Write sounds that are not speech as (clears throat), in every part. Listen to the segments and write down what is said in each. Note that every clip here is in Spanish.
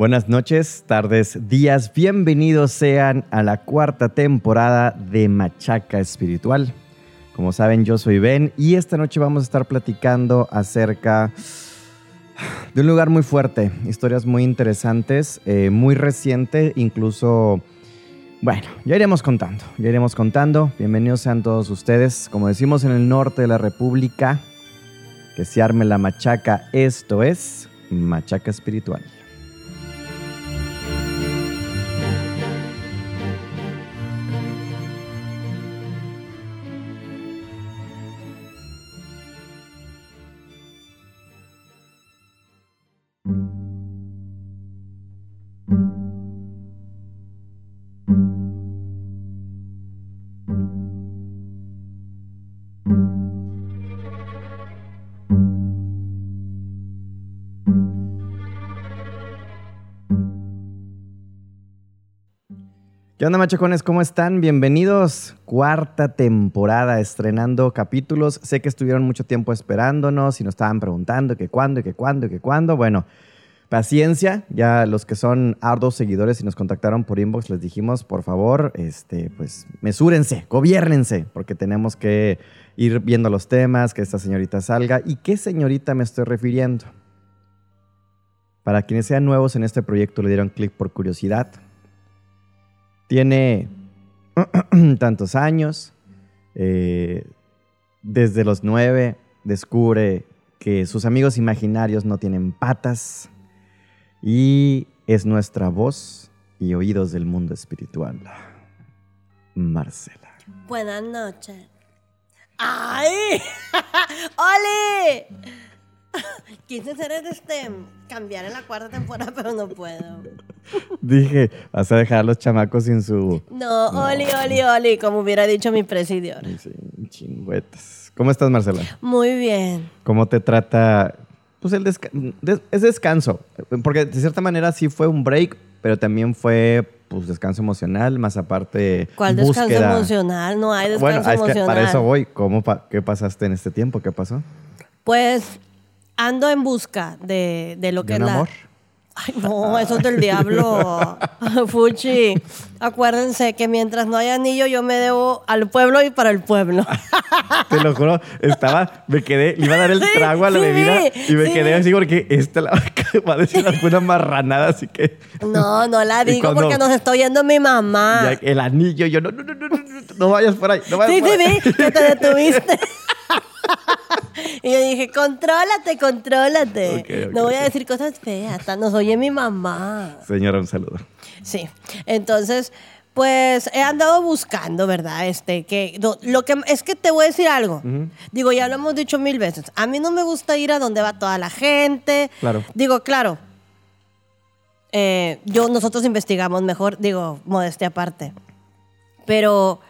Buenas noches, tardes, días. Bienvenidos sean a la cuarta temporada de Machaca Espiritual. Como saben, yo soy Ben y esta noche vamos a estar platicando acerca de un lugar muy fuerte, historias muy interesantes, eh, muy reciente, incluso... Bueno, ya iremos contando, ya iremos contando. Bienvenidos sean todos ustedes. Como decimos en el norte de la República, que se arme la machaca. Esto es Machaca Espiritual. ¿Qué onda, machacones? ¿Cómo están? Bienvenidos. Cuarta temporada, estrenando capítulos. Sé que estuvieron mucho tiempo esperándonos y nos estaban preguntando que cuándo, y que cuándo, y que cuándo. Bueno, paciencia. Ya los que son ardos seguidores y nos contactaron por inbox, les dijimos, por favor, este, pues, mesúrense, gobiernense, porque tenemos que ir viendo los temas, que esta señorita salga. ¿Y qué señorita me estoy refiriendo? Para quienes sean nuevos en este proyecto, le dieron clic por curiosidad tiene (clears throat) tantos años, eh, desde los nueve descubre que sus amigos imaginarios no tienen patas y es nuestra voz y oídos del mundo espiritual. Marcela. Buenas noches. ¡Ay! (laughs) ¡Oli! (laughs) Quise hacer este, cambiar en la cuarta temporada, (laughs) pero no puedo. Dije, vas a dejar a los chamacos sin su... No, Oli, Oli, Oli, como hubiera dicho mi presidor. Sí, chingüetas. ¿Cómo estás, Marcela? Muy bien. ¿Cómo te trata? Pues el es descanso, porque de cierta manera sí fue un break, pero también fue pues descanso emocional, más aparte ¿Cuál descanso emocional? No hay descanso bueno, emocional. Es que para eso voy. ¿Cómo ¿Qué pasaste en este tiempo? ¿Qué pasó? Pues ando en busca de, de lo que es la... Ay, no, eso es del diablo. (laughs) Fuchi, acuérdense que mientras no haya anillo, yo me debo al pueblo y para el pueblo. (laughs) Te lo juro, estaba, me quedé, le iba a dar el trago a la bebida y me quedé así porque esta la (laughs) va a decir alguna marranada, así que. No, no la digo porque nos está oyendo mi mamá. el anillo, yo no, no, no, no, no, no vayas por ahí, no vayas sí, por sí, sí, que te detuviste. Y yo dije, contrólate, contrólate. no voy a decir cosas feas, hasta nos oye mi mamá. Señora, un saludo. Sí, entonces, pues he andado buscando, ¿verdad? Este, que lo que es que te voy a decir algo. Digo, ya lo hemos dicho mil veces. A mí no me gusta ir a donde va toda la gente. Claro. Digo, claro. Eh, yo, nosotros investigamos mejor, digo, modestia aparte. Pero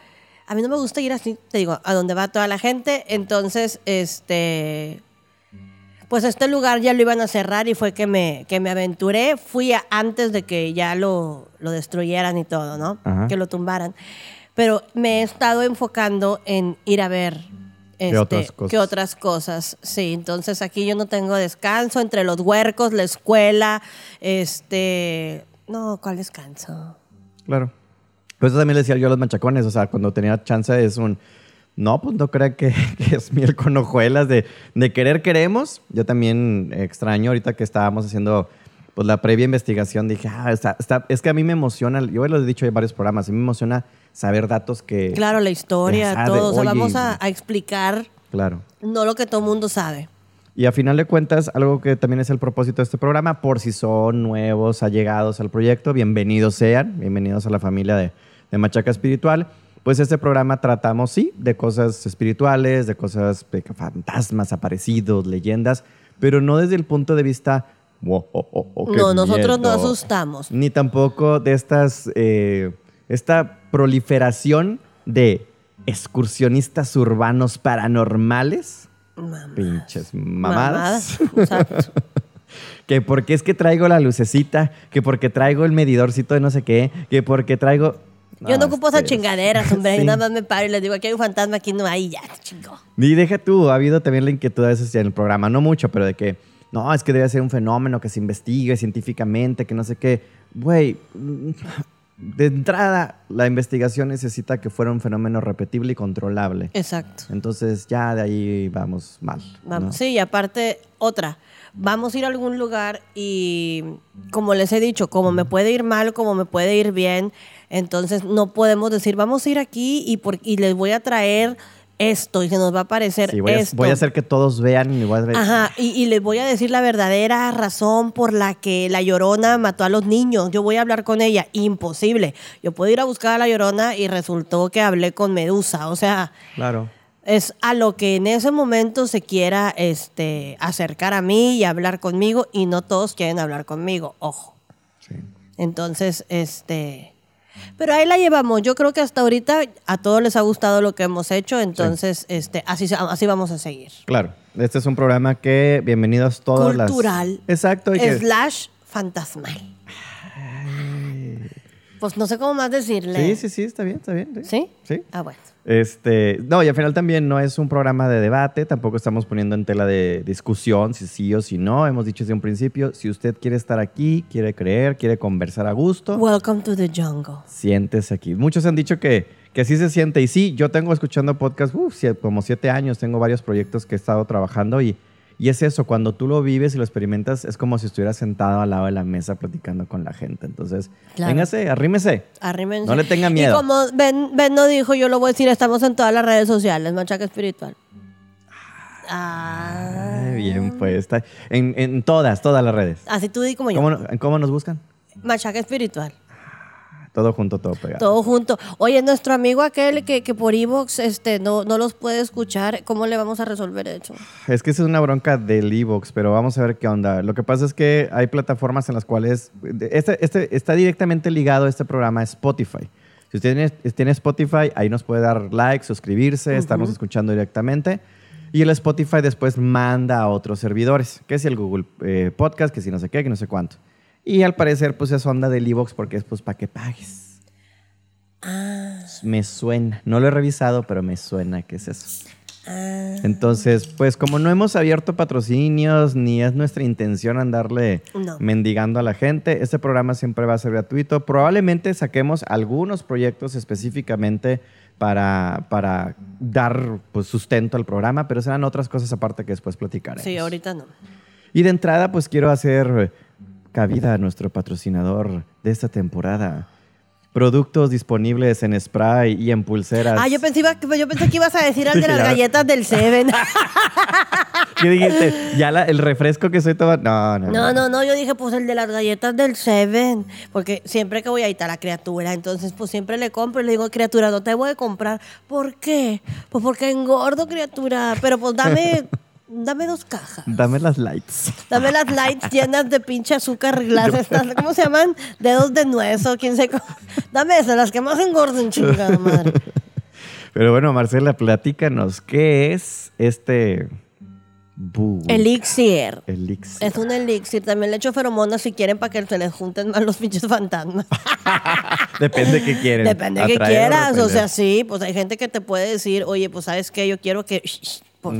a mí no me gusta ir así, te digo, a donde va toda la gente. Entonces, este, pues este lugar ya lo iban a cerrar y fue que me, que me aventuré. Fui antes de que ya lo, lo destruyeran y todo, ¿no? Que lo tumbaran. Pero me he estado enfocando en ir a ver este, ¿Qué, otras cosas? Sí, entonces aquí yo no tengo descanso entre los huercos, la escuela, este... No, ¿cuál descanso? Claro. Pues eso también le decía yo a los machacones, o sea, cuando tenía chance es un, no, pues no creo (laughs) que, es miel con hojuelas de, de querer queremos. Yo también extraño ahorita que estábamos haciendo pues la previa investigación, dije, ah, está, es que a mí me emociona, yo lo he dicho en varios programas, a mí me emociona saber datos que... Claro, la historia, todo, o sea, vamos a, a, explicar claro. no lo que todo mundo sabe. Y a final de cuentas, algo que también es el propósito de este programa, por si son nuevos, allegados al proyecto, bienvenidos sean, bienvenidos a la familia de, de Machaca Espiritual, pues este programa tratamos, sí, de cosas espirituales, de cosas de fantasmas, aparecidos, leyendas, pero no desde el punto de vista... Oh, oh, no, nosotros no asustamos. Ni tampoco de estas, eh, esta proliferación de excursionistas urbanos paranormales. Pinches mamadas. mamadas. (laughs) que porque es que traigo la lucecita, que porque traigo el medidorcito de no sé qué, que porque traigo... Yo no ocupo esas chingaderas, (laughs) hombre. Y nada más me paro y les digo, aquí hay un fantasma, aquí no hay, ya, chingo. Y deja tú, ha habido también la inquietud a veces en el programa, no mucho, pero de que no, es que debe ser un fenómeno que se investigue científicamente, que no sé qué. Güey, (laughs) de entrada, la investigación necesita que fuera un fenómeno repetible y controlable. Exacto. Entonces ya de ahí vamos mal. Vamos. ¿no? Sí, y aparte, otra. Vamos a ir a algún lugar y, como les he dicho, como me puede ir mal, como me puede ir bien, entonces no podemos decir, vamos a ir aquí y, por, y les voy a traer esto y se nos va a aparecer Sí, voy, a, esto. voy a hacer que todos vean y voy a ver- Ajá, y, y les voy a decir la verdadera razón por la que la llorona mató a los niños. Yo voy a hablar con ella. Imposible. Yo puedo ir a buscar a la llorona y resultó que hablé con Medusa. O sea, Claro. es a lo que en ese momento se quiera este, acercar a mí y hablar conmigo y no todos quieren hablar conmigo. Ojo. Sí. Entonces, este... Pero ahí la llevamos. Yo creo que hasta ahorita a todos les ha gustado lo que hemos hecho, entonces este, así, así vamos a seguir. Claro. Este es un programa que, bienvenidos todas las... Cultural. Exacto. y que- slash fantasmal. Pues no sé cómo más decirle. Sí, sí, sí, está bien, está bien. Sí. ¿Sí? Sí. Ah, bueno. Este, no, y al final también no es un programa de debate, tampoco estamos poniendo en tela de discusión si sí o si no. Hemos dicho desde un principio, si usted quiere estar aquí, quiere creer, quiere conversar a gusto, Welcome to the jungle. siéntese aquí. Muchos han dicho que, que así se siente y sí, yo tengo escuchando podcast uf, como siete años, tengo varios proyectos que he estado trabajando y, y es eso, cuando tú lo vives y lo experimentas, es como si estuvieras sentado al lado de la mesa platicando con la gente. Entonces, Claro. véngase, arrímese. Arrímense. No le tenga miedo. Y como Ben, ben no dijo, yo lo voy a decir, estamos en todas las redes sociales, Machaca Espiritual. Ah. Ay, bien, pues está en, en todas, todas las redes. Así tú di como yo. ¿Cómo, ¿Cómo nos buscan? Machaca Espiritual. Todo junto, todo pegado. Todo junto. Oye, nuestro amigo aquel que, que por Evox este, no, no los puede escuchar, ¿cómo le vamos a resolver eso? Es que esa es una bronca del Evox, pero vamos a ver qué onda. Lo que pasa es que hay plataformas en las cuales este, este está directamente ligado a este programa a Spotify. Si usted tiene, tiene Spotify, ahí nos puede dar like, suscribirse, estarnos escuchando directamente. Y el Spotify después manda a otros servidores, que es el Google eh, Podcast, que si no sé qué, que no sé cuánto. Y al parecer, pues es onda del Evox porque es pues para que pagues. Me suena. No lo he revisado, pero me suena que es eso. Entonces, pues como no hemos abierto patrocinios ni es nuestra intención andarle No. mendigando a la gente, este programa siempre va a ser gratuito. Probablemente saquemos algunos proyectos específicamente para, para dar pues, sustento al programa, pero serán otras cosas aparte que después platicaremos. Sí, ahorita no. Y de entrada, pues quiero hacer cabida a nuestro patrocinador de esta temporada. Productos disponibles en spray y en pulseras. Ah, yo pensé, yo pensé que ibas a decir al de (laughs) las galletas del Seven. (laughs) ¿Qué dijiste? ¿Ya la- el refresco que estoy tomando? No, no, No, no, no, yo dije, pues el de las galletas del Seven. Porque siempre que voy ahí está la criatura. Entonces, pues siempre le compro y le digo, criatura, no te voy a comprar. ¿Por qué? Pues porque engordo, criatura. Pero pues dame, (laughs) dame dos cajas. Dame las lights. Dame las lights llenas de pinche azúcar glass. Estas, ¿Cómo se llaman? Dedos de nuez o quién sé. Dame esas, las que más engorden, chingada madre. Pero bueno, Marcela, platícanos, ¿qué es este bug? Elixir. Elixir. Es un elixir. También le echo feromonas si quieren para que se les junten más los pinches fantasmas. (laughs) Depende qué quieren. Depende de que quieras. O repeler. sea, sí, pues hay gente que te puede decir, oye, pues sabes qué, yo quiero que. Pues.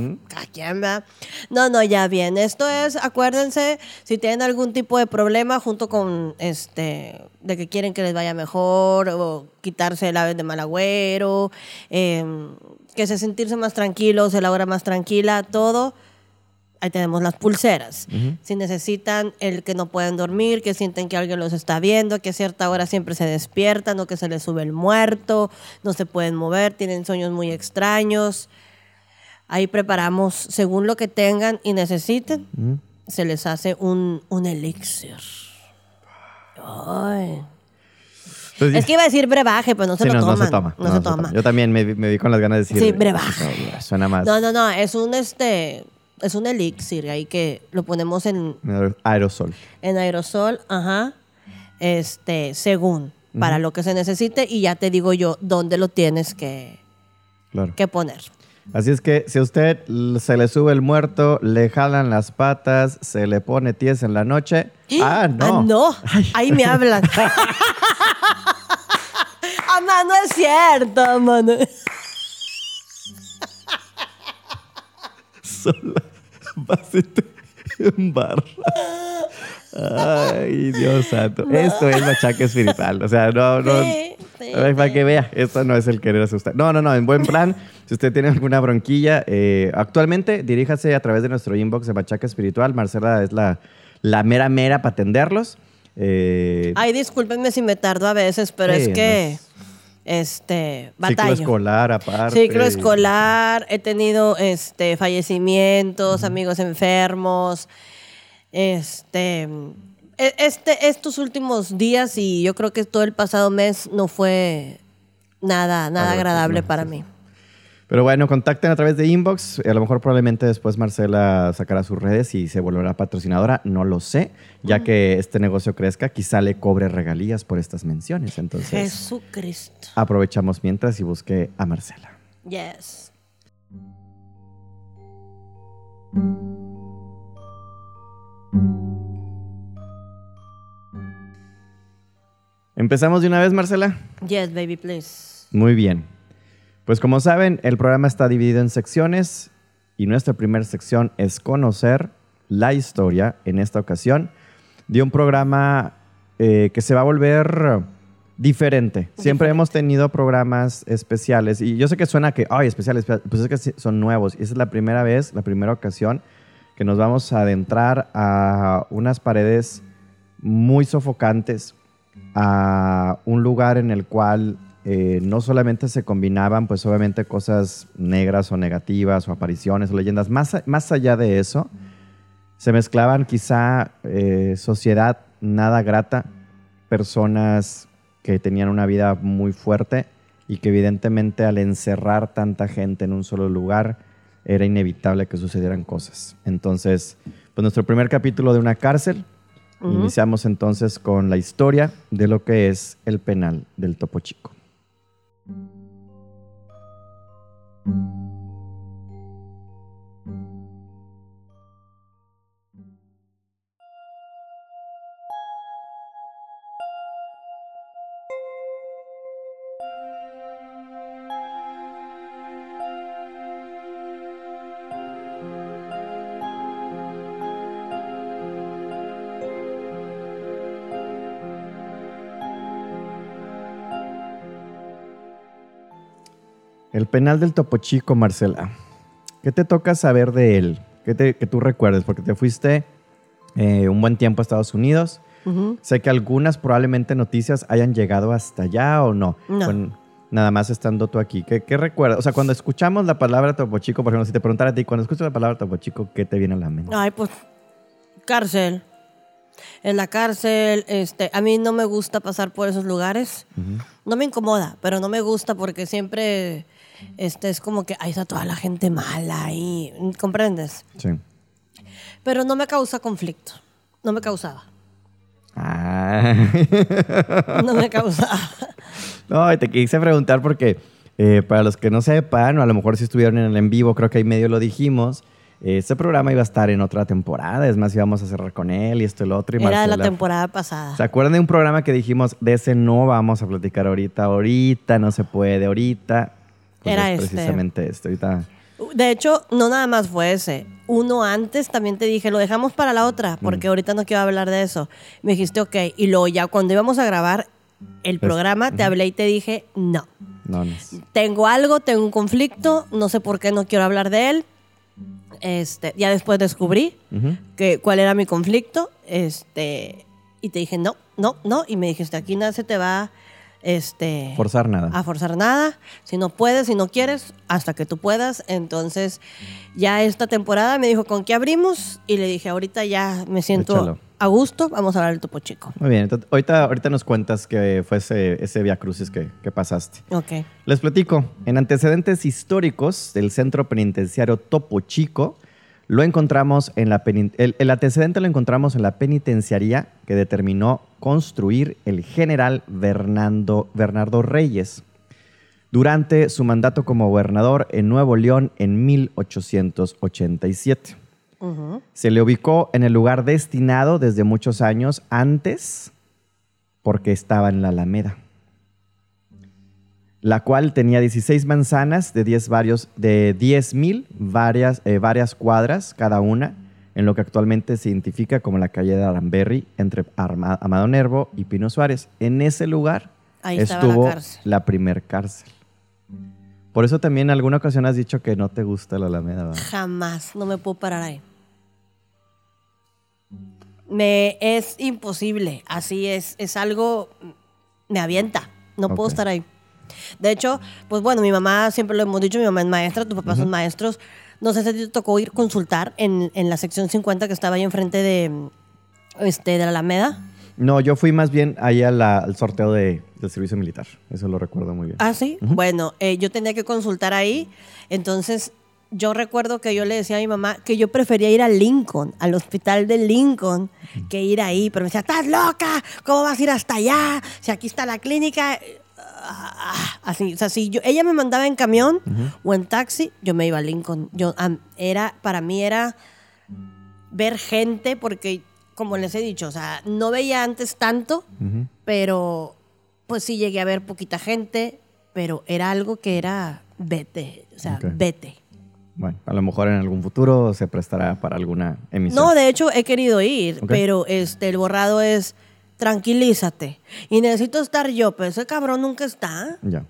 No, no, ya bien. Esto es, acuérdense, si tienen algún tipo de problema junto con este, de que quieren que les vaya mejor, o quitarse el ave de mal agüero, em, que se sentirse más tranquilos, la hora más tranquila, todo. Ahí tenemos las pulseras. Si necesitan el que no pueden dormir, que sienten que alguien los está viendo, que a cierta hora siempre se despiertan o que se les sube el muerto, no se pueden mover, tienen sueños muy extraños. Ahí preparamos, según lo que tengan y necesiten, se les hace un, un elixir. Ay. Entonces, Es que iba a decir brebaje, pero no se sí, lo no, toman. no se toma. No, se toma. Yo también me, vi- me vi con las ganas de decir. Sí, brebaje. no, Suena más. No, no, no, es un este, es un elixir ahí que lo ponemos en, Aerosol. en aerosol, ajá, este, según, para lo que se necesite y ya te digo yo dónde lo tienes que, Claro. que poner. Así es que si a usted se le sube el muerto, le jalan las patas, se le pone ties en la noche. Ah, no. Ah, no, ahí me hablan. (laughs) Amá, no es cierto, mano. Sola. Vas y te- Barras. Ay, Dios santo. Esto es machaca espiritual. O sea, no, no. Sí, para que vea, esto no es el querer asustar. No, no, no, en buen plan. (laughs) si usted tiene alguna bronquilla, eh, actualmente diríjase a través de nuestro inbox de Machaca Espiritual. Marcela es la, la mera mera para atenderlos. Eh, Ay, discúlpenme si me tardo a veces, pero Sí, es que, no es- este, ciclo batallo. escolar aparte. Ciclo escolar, he tenido este fallecimientos, amigos enfermos. Este, este estos últimos días y yo creo que todo el pasado mes no fue nada nada agradable no, para sí, mí. Pero bueno, contacten a través de inbox. A lo mejor probablemente después Marcela sacará sus redes y se volverá patrocinadora. No lo sé. Ya que este negocio crezca, quizá le cobre regalías por estas menciones. Entonces, Jesucristo. aprovechamos mientras y busque a Marcela. Yes. ¿Empezamos de una vez, Marcela? Yes, baby, please. Muy bien. Pues como saben, el programa está dividido en secciones y nuestra primera sección es conocer la historia, en esta ocasión, de un programa eh, que se va a volver diferente. Siempre hemos tenido programas especiales y yo sé que suena que, ay, especiales, pues es que son nuevos. Y esa es la primera vez, la primera ocasión que nos vamos a adentrar a unas paredes muy sofocantes, a un lugar en el cual eh, no solamente se combinaban, pues obviamente cosas negras o negativas o apariciones o leyendas, más, más allá de eso, se mezclaban quizá eh, sociedad nada grata, personas que tenían una vida muy fuerte y que evidentemente al encerrar tanta gente en un solo lugar era inevitable que sucedieran cosas. Entonces, pues nuestro primer capítulo de una cárcel, Iniciamos entonces con la historia de lo que es el penal del Topo Chico. El penal del Topo Chico, Marcela. ¿Qué te toca saber de él? ¿Qué te- que tú recuerdes? Porque te fuiste eh, un buen tiempo a Estados Unidos. Sé que algunas probablemente noticias hayan llegado hasta allá o no. No. Con- nada más estando tú aquí. ¿Qué, qué recuerdas? O sea, cuando escuchamos la palabra Topo Chico, por ejemplo, si te preguntara a ti, cuando escuchas la palabra Topo Chico, ¿qué te viene a la mente? Ay, pues cárcel. En la cárcel, este, a mí no me gusta pasar por esos lugares. No me incomoda, pero no me gusta porque siempre este, es como que ahí está toda la gente mala ahí, ¿comprendes? Sí. Pero no me causa conflicto. No me causaba. Ah. No me causaba. (laughs) No, y te quise preguntar porque eh, para los que no sepan, o a lo mejor si estuvieron en el en vivo, creo que ahí medio lo dijimos, este programa iba a estar en otra temporada, es más, íbamos a cerrar con él y esto y lo otro. Y Era de la temporada pasada. ¿Se acuerdan de un programa que dijimos, de ese no vamos a platicar ahorita, ahorita no se puede, ahorita? Pues Era es este. Precisamente esto, ahorita. De hecho, no nada más fue ese. Uno antes también te dije, lo dejamos para la otra, porque ahorita no quiero hablar de eso. Me dijiste, ok. Y luego ya cuando íbamos a grabar el programa, te hablé y te dije, no. No, no es- Tengo algo, tengo un conflicto, no sé por qué no quiero hablar de él. Este, ya después descubrí Ujú. que, cuál era mi conflicto. Este, y te dije, no, no, no. Y me dijiste, aquí nada se te va este, Forzar nada. a forzar nada. Si no puedes, si no quieres, hasta que tú puedas. Entonces, ya esta temporada me dijo, ¿con qué abrimos? Y le dije, ahorita ya me siento Échalo. a gusto, vamos a hablar del Topo Chico. Muy bien, entonces, ahorita, ahorita nos cuentas que fue ese, ese Via Crucis que, que pasaste. Ok. Les platico. En antecedentes históricos del centro penitenciario Topo Chico, lo encontramos en la el, el antecedente lo encontramos en la penitenciaría que determinó construir el general Bernardo, Bernardo Reyes durante su mandato como gobernador en Nuevo León en 1887. Ujú. Se le ubicó en el lugar destinado desde muchos años antes porque estaba en la Alameda, la cual tenía 16 manzanas de 10 varios de 10 mil varias, eh, varias cuadras cada una en lo que actualmente se identifica como la calle de Aramberry, entre Arma- Amado Nervo y Pino Suárez. En ese lugar Ahí la estuvo cárcel. la primer cárcel. Por eso también en alguna ocasión has dicho que no te gusta la Alameda. ¿verdad? Jamás, no me puedo parar ahí. Me es imposible, así es, es algo, me avienta, no puedo estar ahí. De hecho, pues bueno, mi mamá, siempre lo hemos dicho, mi mamá es maestra, tus papás son maestros. No sé si te tocó ir consultar en, en la sección 50 que estaba ahí enfrente de, este, de la Alameda. No, yo fui más bien ahí a al sorteo de- del servicio militar. Eso lo recuerdo muy bien. Ah, sí. Bueno, eh, yo tenía que consultar ahí. Entonces, yo recuerdo que yo le decía a mi mamá que yo prefería ir a Lincoln, al hospital de Lincoln, que ir ahí. Pero me decía, ¿estás loca? ¿Cómo vas a ir hasta allá? Si aquí está la clínica. Ah, Así, o sea, si yo, ella me mandaba en camión o en taxi, yo me iba a Lincoln. Yo, era, para mí era ver gente, porque, como les he dicho, o sea, no veía antes tanto, pero pues sí llegué a ver poquita gente, pero era algo que era vete, o sea, vete. Bueno, a lo mejor en algún futuro se prestará para alguna emisión. No, de hecho he querido ir, pero este el borrado es tranquilízate y necesito estar yo, pero ese cabrón nunca está. Ya.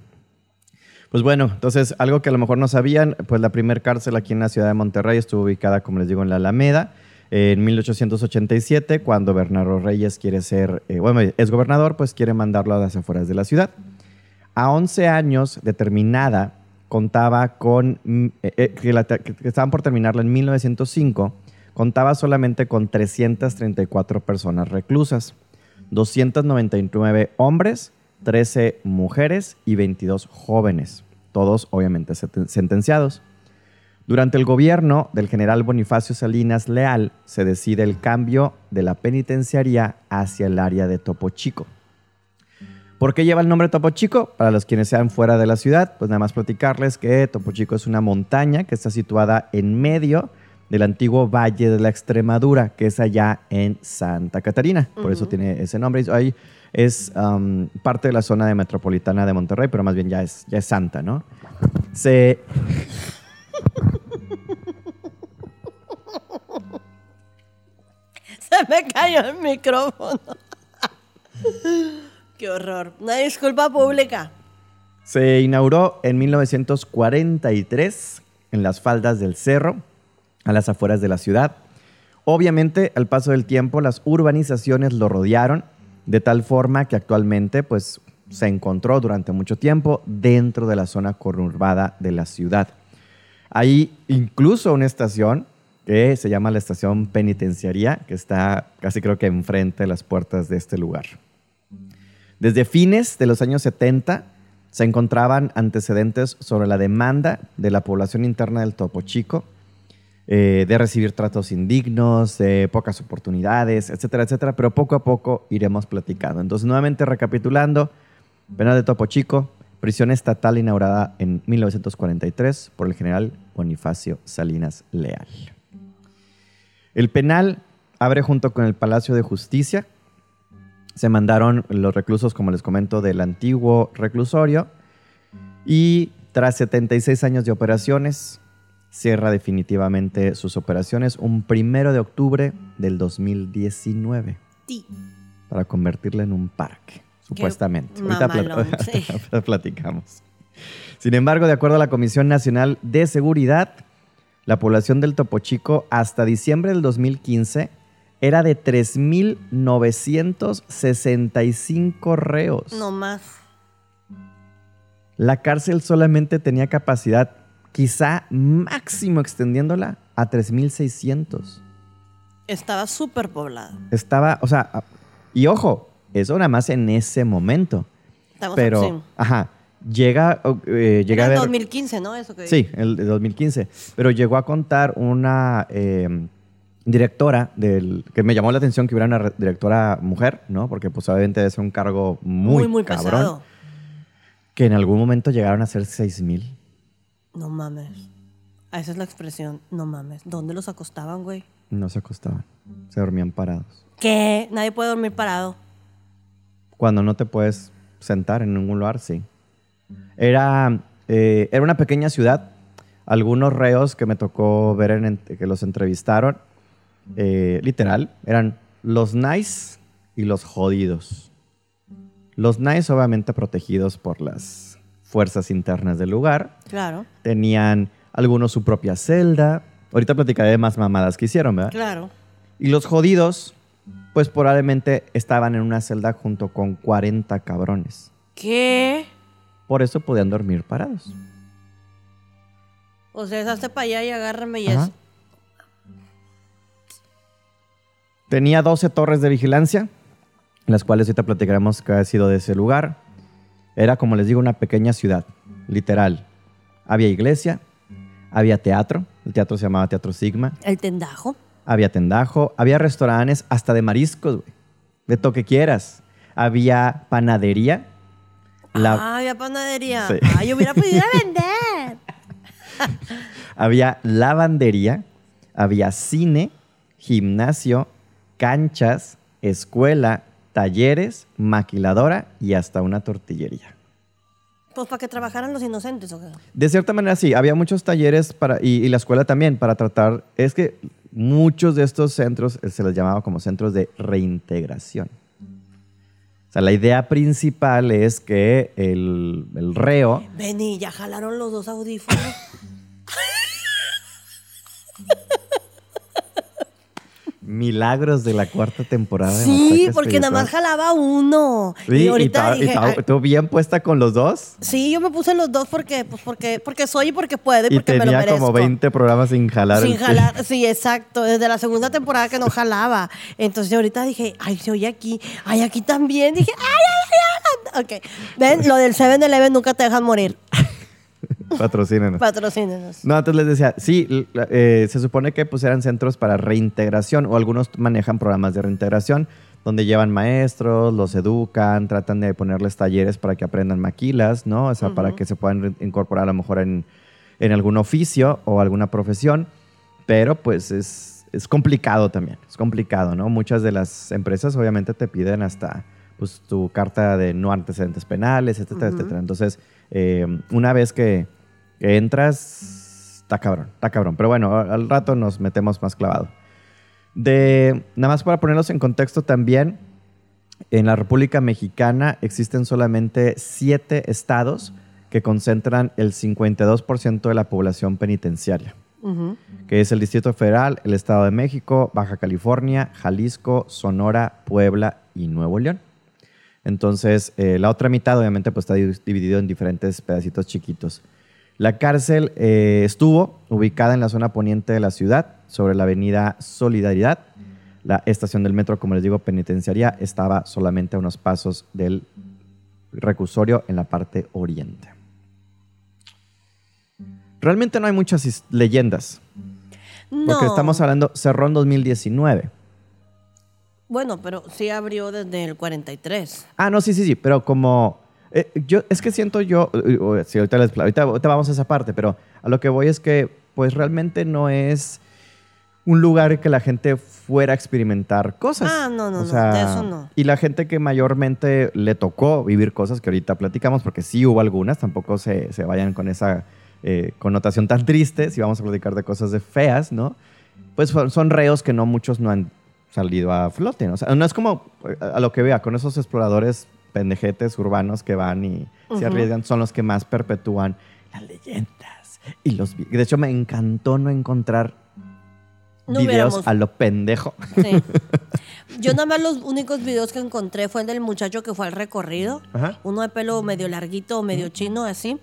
Pues bueno, entonces algo que a lo mejor no sabían, pues la primer cárcel aquí en la ciudad de Monterrey estuvo ubicada, como les digo, en la Alameda. En 1887, cuando Bernardo Reyes quiere ser, eh, bueno, es gobernador, pues quiere mandarlo a las afueras de la ciudad. A 11 años de terminada, contaba con, mm, eh, eh, que estaban por terminarla en 1905, contaba solamente con 334 personas reclusas, 299 hombres, 13 mujeres y 22 jóvenes, todos obviamente sentenciados. Durante el gobierno del general Bonifacio Salinas Leal se decide el cambio de la penitenciaría hacia el área de Topo Chico. ¿Por qué lleva el nombre Topo Chico? Para los quienes sean fuera de la ciudad, pues nada más platicarles que Topo Chico es una montaña que está situada en medio del antiguo Valle de la Extremadura, que es allá en Santa Catarina. Por eso tiene ese nombre. Ahí es um, parte de la zona de metropolitana de Monterrey, pero más bien ya es, ya es Santa, ¿no? Se, (laughs) Se me cayó el micrófono. (laughs) Qué horror. Una disculpa pública. Se inauguró en 1943 en las faldas del cerro, a las afueras de la ciudad. Obviamente, al paso del tiempo, las urbanizaciones lo rodearon de tal forma que actualmente pues, se encontró durante mucho tiempo dentro de la zona conurbada de la ciudad. Hay incluso una estación que se llama la estación penitenciaria, que está casi creo que enfrente de las puertas de este lugar. Desde fines de los años 70 se encontraban antecedentes sobre la demanda de la población interna del Topo Chico eh, de recibir tratos indignos, de pocas oportunidades, etcétera, etcétera, pero poco a poco iremos platicando. Entonces, nuevamente recapitulando, penal de Topo Chico, prisión estatal inaugurada en 1943 por el general Bonifacio Salinas Leal. El penal abre junto con el Palacio de Justicia, se mandaron los reclusos, como les comento, del antiguo reclusorio y tras 76 años de operaciones, cierra definitivamente sus operaciones un primero de octubre del 2019 Ti. para convertirla en un parque, supuestamente. Ahorita, plat- mamalón, (laughs) sí. ahorita platicamos. Sin embargo, de acuerdo a la Comisión Nacional de Seguridad, la población del Topo Chico hasta diciembre del 2015 era de 3.965 reos. No más. La cárcel solamente tenía capacidad, quizá máximo extendiéndola, a 3.600. Estaba súper poblado. Estaba, o sea, y ojo, eso nada más en ese momento. Estamos Pero, sí. ajá, llega, eh, llega Era a en ver... 2015, ¿no? Eso que Sí, el de 2015. Pero llegó a contar una eh, directora del que me llamó la atención que hubiera una re- directora mujer, ¿no? Porque pues obviamente debe ser un cargo muy, muy, muy cabrón. pesado. Que en algún momento llegaron a ser 6 mil. No mames. Esa es la expresión. No mames. ¿Dónde los acostaban, güey? No se acostaban. Se dormían parados. ¿Qué? Nadie puede dormir parado. Cuando no te puedes sentar en ningún lugar, sí. Era, eh, era una pequeña ciudad. Algunos reos que me tocó ver en, que los entrevistaron eh, literal, eran los nice y los jodidos. Los nice obviamente protegidos por las fuerzas internas del lugar. Claro, Tenían algunos su propia celda. Ahorita platicaré de más mamadas que hicieron, ¿verdad? claro. Y los jodidos, pues probablemente estaban en una celda junto con 40 cabrones. ¿Qué? Por eso podían dormir parados. O sea, hazte para allá y agárrame y Ajá. es. Tenía 12 torres de vigilancia, las cuales ahorita platicaremos que ha sido de ese lugar. Era, como les digo, una pequeña ciudad, literal. Había iglesia, había teatro, el teatro se llamaba Teatro Sigma, El tendajo. había tendajo, había restaurantes hasta de mariscos, güey, de todo que quieras. Había panadería, la- Ah, había panadería. Sí. Ah, yo hubiera podido (laughs) vender. había lavandería, había cine, gimnasio, canchas, escuela, talleres, maquiladora y hasta una tortillería. Pues para que trabajaran los inocentes, ¿o qué? De cierta manera sí, había muchos talleres para, y, y la escuela también para tratar, es que muchos de estos centros eh, se les llamaba como centros de reintegración. O sea, la idea principal es que el, el reo, Vení, ya jalaron los dos audífonos. (laughs) milagros de la cuarta temporada. sí, porque nada más jalaba uno. Sí, y ta- "Ay, tú bien puesta con los dos. sí, yo me puse los dos porque, pues porque, porque soy y porque puedo y Y porque me lo tenía merezco. como 20 programas sin jalar. Sin jalar, sí, exacto. Desde la segunda temporada que no jalaba. Entonces ahorita dije, ay, se oye aquí. Ay, aquí también. Dije, ay, ay, ay. Ok. Ven, lo del 7-Eleven nunca te dejan morir. Patrocínenos. Patrocínenos. No, entonces les decía, sí, eh, se supone que pues eran centros para reintegración o algunos manejan programas de reintegración donde llevan maestros, los educan, tratan de ponerles talleres para que aprendan maquilas, ¿no? O sea, para que se puedan incorporar a lo mejor en, en algún oficio o alguna profesión, pero pues es, es complicado también, es complicado, ¿no? Muchas de las empresas obviamente te piden hasta pues tu carta de no antecedentes penales, etcétera, etcétera. Entonces, eh, una vez que, que entras, está cabrón, está cabrón. Pero bueno, al rato nos metemos más clavado. De, nada más para ponerlos en contexto también, en la República Mexicana existen solamente siete estados que concentran el 52% de la población penitenciaria, que es el Distrito Federal, el Estado de México, Baja California, Jalisco, Sonora, Puebla y Nuevo León. Entonces, eh, la otra mitad obviamente pues, está di- dividido en diferentes pedacitos chiquitos. La cárcel eh, estuvo ubicada en la zona poniente de la ciudad, sobre la avenida Solidaridad. La estación del metro, como les digo, penitenciaria, estaba solamente a unos pasos del reclusorio en la parte oriente. Realmente no hay muchas leyendas, No. porque estamos hablando, cerró en 2019. Bueno, pero sí abrió desde el 43. Ah, no, sí, sí, sí, pero como... eh, yo, es que siento yo... eh, sí, ahorita, les- ahorita- ahorita vamos a esa parte, pero a lo que voy es que pues realmente no es un lugar que la gente fuera a experimentar cosas. Ah, no, no, O no, de eso no. Y la gente que mayormente le tocó vivir cosas que ahorita platicamos, porque sí hubo algunas, tampoco se, se vayan con esa eh, connotación tan triste, si vamos a platicar de cosas de feas, ¿no? Pues son, son reos que no muchos no han salido a flote, ¿no? O sea, no es como a lo que vea, con esos exploradores pendejetes urbanos que van y se arriesgan, son los que más perpetúan las leyendas. Y los De hecho, me encantó no encontrar No videos a lo pendejo. Sí. (laughs) Yo nada más los únicos videos que encontré fue el del muchacho que fue al recorrido. Ajá. Uno de pelo medio larguito, medio chino, así.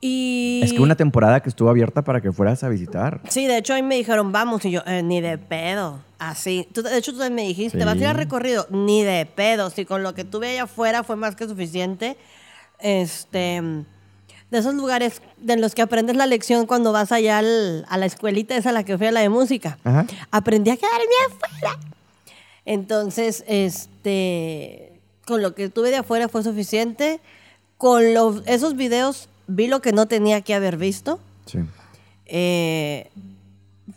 Y... Es que una temporada que estuvo abierta para que fueras a visitar. Sí, de hecho ahí me dijeron, vamos, y yo, "Eh, ni de pedo. Así. Tú- de hecho, tú me dijiste, Sí. ¿vas a ir al recorrido? Ni de pedo. Si con lo que tuve allá afuera fue más que suficiente. Este. De esos lugares de los que aprendes la lección cuando vas allá al- a la escuelita esa a la que fui a la de música. Ajá. Aprendí a quedarme afuera. Entonces, este. Con lo que tuve de afuera fue suficiente. Con los, esos videos vi lo que no tenía que haber visto. Sí. Eh,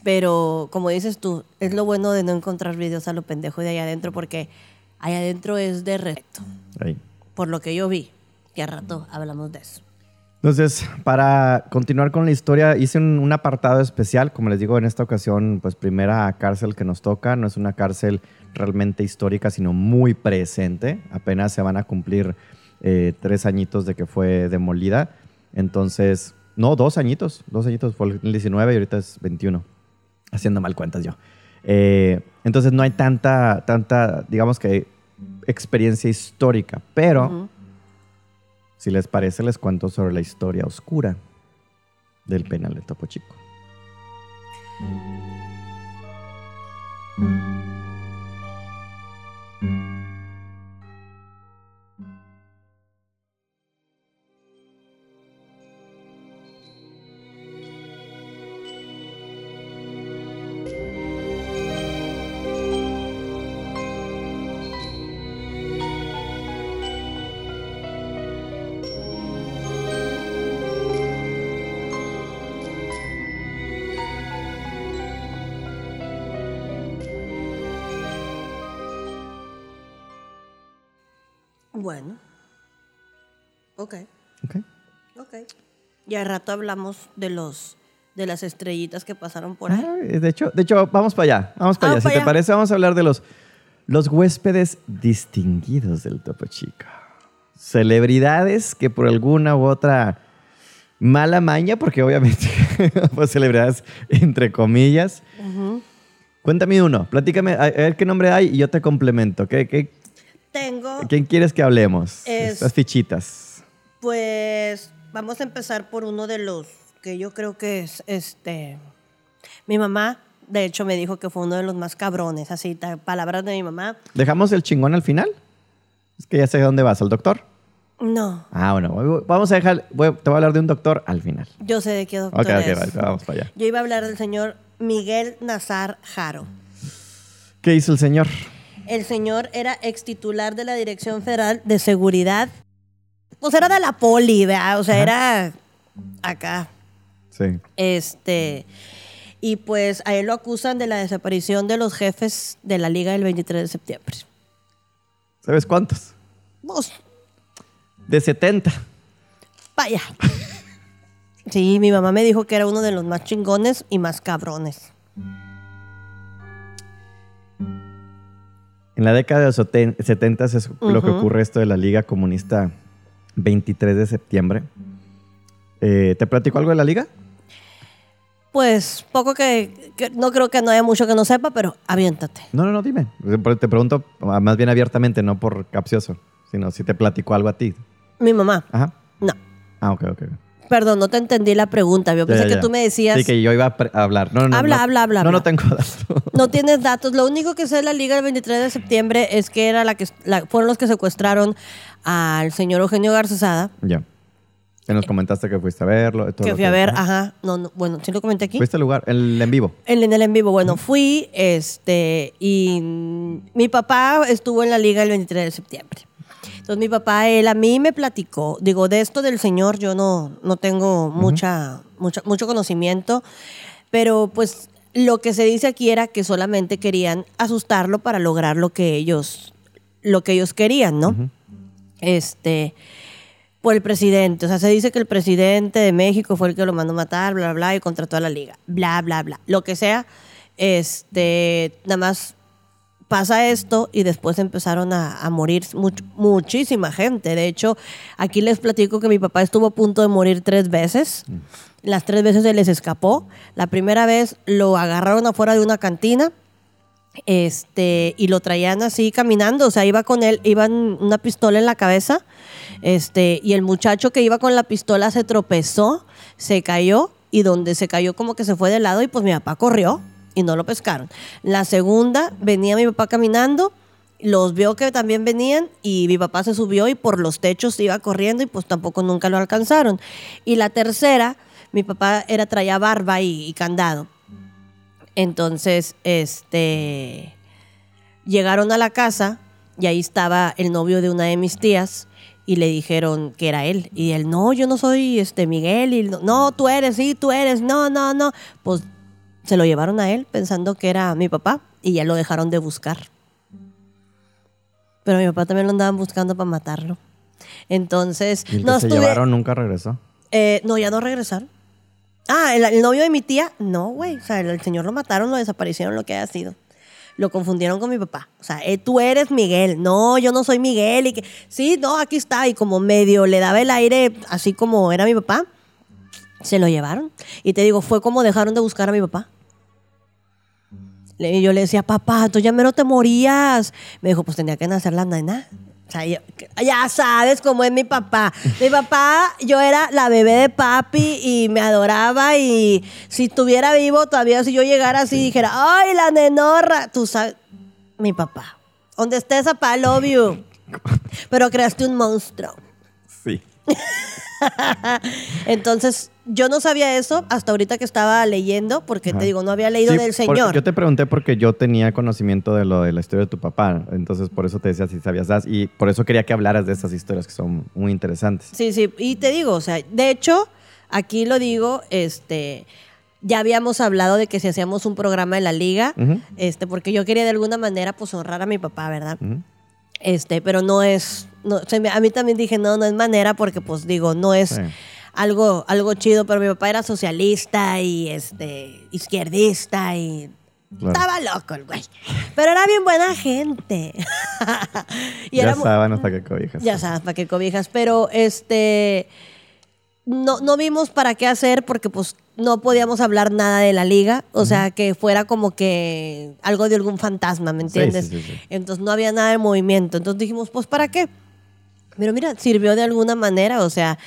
pero como dices tú, es lo bueno de no encontrar videos a lo pendejo de allá adentro porque allá adentro es de respeto, Ahí. por lo que yo vi, que a rato hablamos de eso. Entonces, para continuar con la historia, hice un, un apartado especial. Como les digo, en esta ocasión, pues primera cárcel que nos toca. No es una cárcel realmente histórica, sino muy presente. Apenas se van a cumplir eh, tres añitos de que fue demolida. Entonces, no, dos añitos. Dos añitos, fue el 19 y ahorita es 21. Haciendo mal cuentas yo. Eh, entonces, no hay tanta, tanta, digamos que, experiencia histórica. Pero... Si les parece, les cuento sobre la historia oscura del penal de Topo Chico. Y al rato hablamos de los de las estrellitas que pasaron por ahí. Ah, de, hecho, de hecho, vamos para allá. Vamos para Ah, allá. Si te parece, vamos a hablar de los, los huéspedes distinguidos del Topo Chico. Celebridades que por alguna u otra mala maña, porque obviamente, (laughs) pues celebridades entre comillas. Cuéntame uno, platícame, a, a ver qué nombre hay y yo te complemento. ¿Qué, qué, Tengo, ¿Quién quieres que hablemos? Es- Estas fichitas. pues, vamos a empezar por uno de los que yo creo que es, este, mi mamá, de hecho, me dijo que fue uno de los más cabrones, así, palabras de mi mamá. ¿Dejamos el chingón al final? Es que ya sé dónde vas, al doctor. No, Ah, bueno, vamos a dejar, voy- te voy a hablar de un doctor al final. yo sé de qué doctor Ok, ok, es. vale, vamos para allá. Yo iba a hablar del señor Miguel Nazar Jaro. ¿Qué hizo el señor? El señor era ex titular de la Dirección Federal de Seguridad. Pues era de la poli, ¿verdad? O sea, era acá. Sí. Este. Y pues a él lo acusan de la desaparición de los jefes de la Liga del 23 de septiembre. ¿Sabes cuántos? Pues, De 70. vaya. (laughs) Sí, mi mamá me dijo que era uno de los más chingones y más cabrones. En la década de los 70 es lo que ocurre esto de la Liga Comunista 23 de septiembre. Eh, ¿Te platico algo de la Liga? Pues poco que, que- no creo que no haya mucho que no sepa, pero aviéntate. No, no, no, dime. Te pregunto ah, más bien abiertamente, no por capcioso, sino si te platico algo a ti. Mi mamá, Ajá. no. Ah, ok, ok. Perdón, no te entendí la pregunta. Yo pensé ya, que tú me decías. Sí, que yo iba a, hablar. No, no, Habla, no. habla, habla, No, no tengo datos. No tienes datos. Lo único que sé de la Liga del 23 de septiembre es que era la que la- fueron los que secuestraron al señor Eugenio Garzazada. ya. Que nos comentaste que fuiste a verlo. todo Que fui a ver, ajá. No, no, bueno, sí lo comenté aquí. Fuiste al lugar, el en vivo. En, en el en vivo, bueno, fui, este, y mi papá estuvo en la liga el 23 de septiembre. Entonces mi papá, él a mí me platicó, digo, de esto del señor yo no, no tengo mucha, mucha, mucho conocimiento, pero pues lo que se dice aquí era que solamente querían asustarlo para lograr lo que ellos, lo que ellos querían, ¿no? Este, por el presidente. O sea, se dice que el presidente de México fue el que lo mandó a matar, bla, bla, bla, y contrató a la liga. Bla, bla, bla. Lo que sea, este, nada más pasa esto y después empezaron a, a morir much- muchísima gente. De hecho, aquí les platico que mi papá estuvo a punto de morir tres veces. Las tres veces se les escapó. La primera vez lo agarraron afuera de una cantina este y lo traían así caminando, o sea, iba con él, iban una pistola en la cabeza, este y el muchacho que iba con la pistola se tropezó, se cayó y donde se cayó como que se fue de lado y pues mi papá corrió y no lo pescaron. La segunda venía mi papá caminando, los vio que también venían y mi papá se subió y por los techos iba corriendo y pues tampoco nunca lo alcanzaron. Y la tercera, mi papá era traía barba y- candado. Entonces, este, llegaron a la casa y ahí estaba el novio de una de mis tías y le dijeron que era él. Y él, no, yo no soy este Miguel. Y no, no, tú eres, sí, tú eres. No, no, no. Pues se lo llevaron a él pensando que era mi papá y ya lo dejaron de buscar. Pero mi papá también lo andaban buscando para matarlo. Entonces, Y el que no se estuve- llevaron nunca regresó. Eh, no, ya no regresaron. Ah, el, el novio de mi tía, no, güey. O sea, el, el señor lo mataron, lo desaparecieron, lo que haya sido. Lo confundieron con mi papá. O sea, eh, tú eres Miguel. No, yo no soy Miguel. Y que, sí, no, aquí está. Y como medio le daba el aire, así como era mi papá, se lo llevaron. Y te digo, fue como dejaron de buscar a mi papá. Y yo le decía, papá, tú ya mero te morías. Me dijo, pues tenía que nacer la nena. O sea, yo- ya sabes cómo es mi papá. Mi papá, yo era la bebé de papi y me adoraba y si estuviera vivo todavía, si yo llegara así y dijera, ay, la nenorra, tú sabes, mi papá. Donde estés, papá, love you. (laughs) Pero creaste un monstruo. Sí. (laughs) Entonces, yo no sabía eso hasta ahorita que estaba leyendo, porque Ajá. te digo, no había leído Sí, del por- Señor. yo te pregunté porque yo tenía conocimiento de lo de la historia de tu papá, entonces por eso te decía si sabías das y por eso quería que hablaras de estas historias que son muy interesantes. Sí, sí, y te digo, o sea, de hecho, aquí lo digo, este, ya habíamos hablado de que si hacíamos un programa en la liga, este, porque yo quería de alguna manera, pues, honrar a mi papá, ¿verdad? Este, pero no es, no, a mí también dije, no, no es manera, porque, pues, digo, no es Sí. Algo, algo chido, pero mi papá era socialista y, este, izquierdista y... Claro. Estaba loco el güey. Pero era bien buena gente. (laughs) y ya era saben hasta qué cobijas. ya sabes, para qué cobijas. Pero este. No, no vimos para qué hacer porque pues no podíamos hablar nada de la liga. O sea, que fuera como que algo de algún fantasma, ¿me entiendes? sí, sí, sí. Entonces no había nada de movimiento. Entonces dijimos, pues ¿para qué? Pero mira, sirvió de alguna manera. O sea,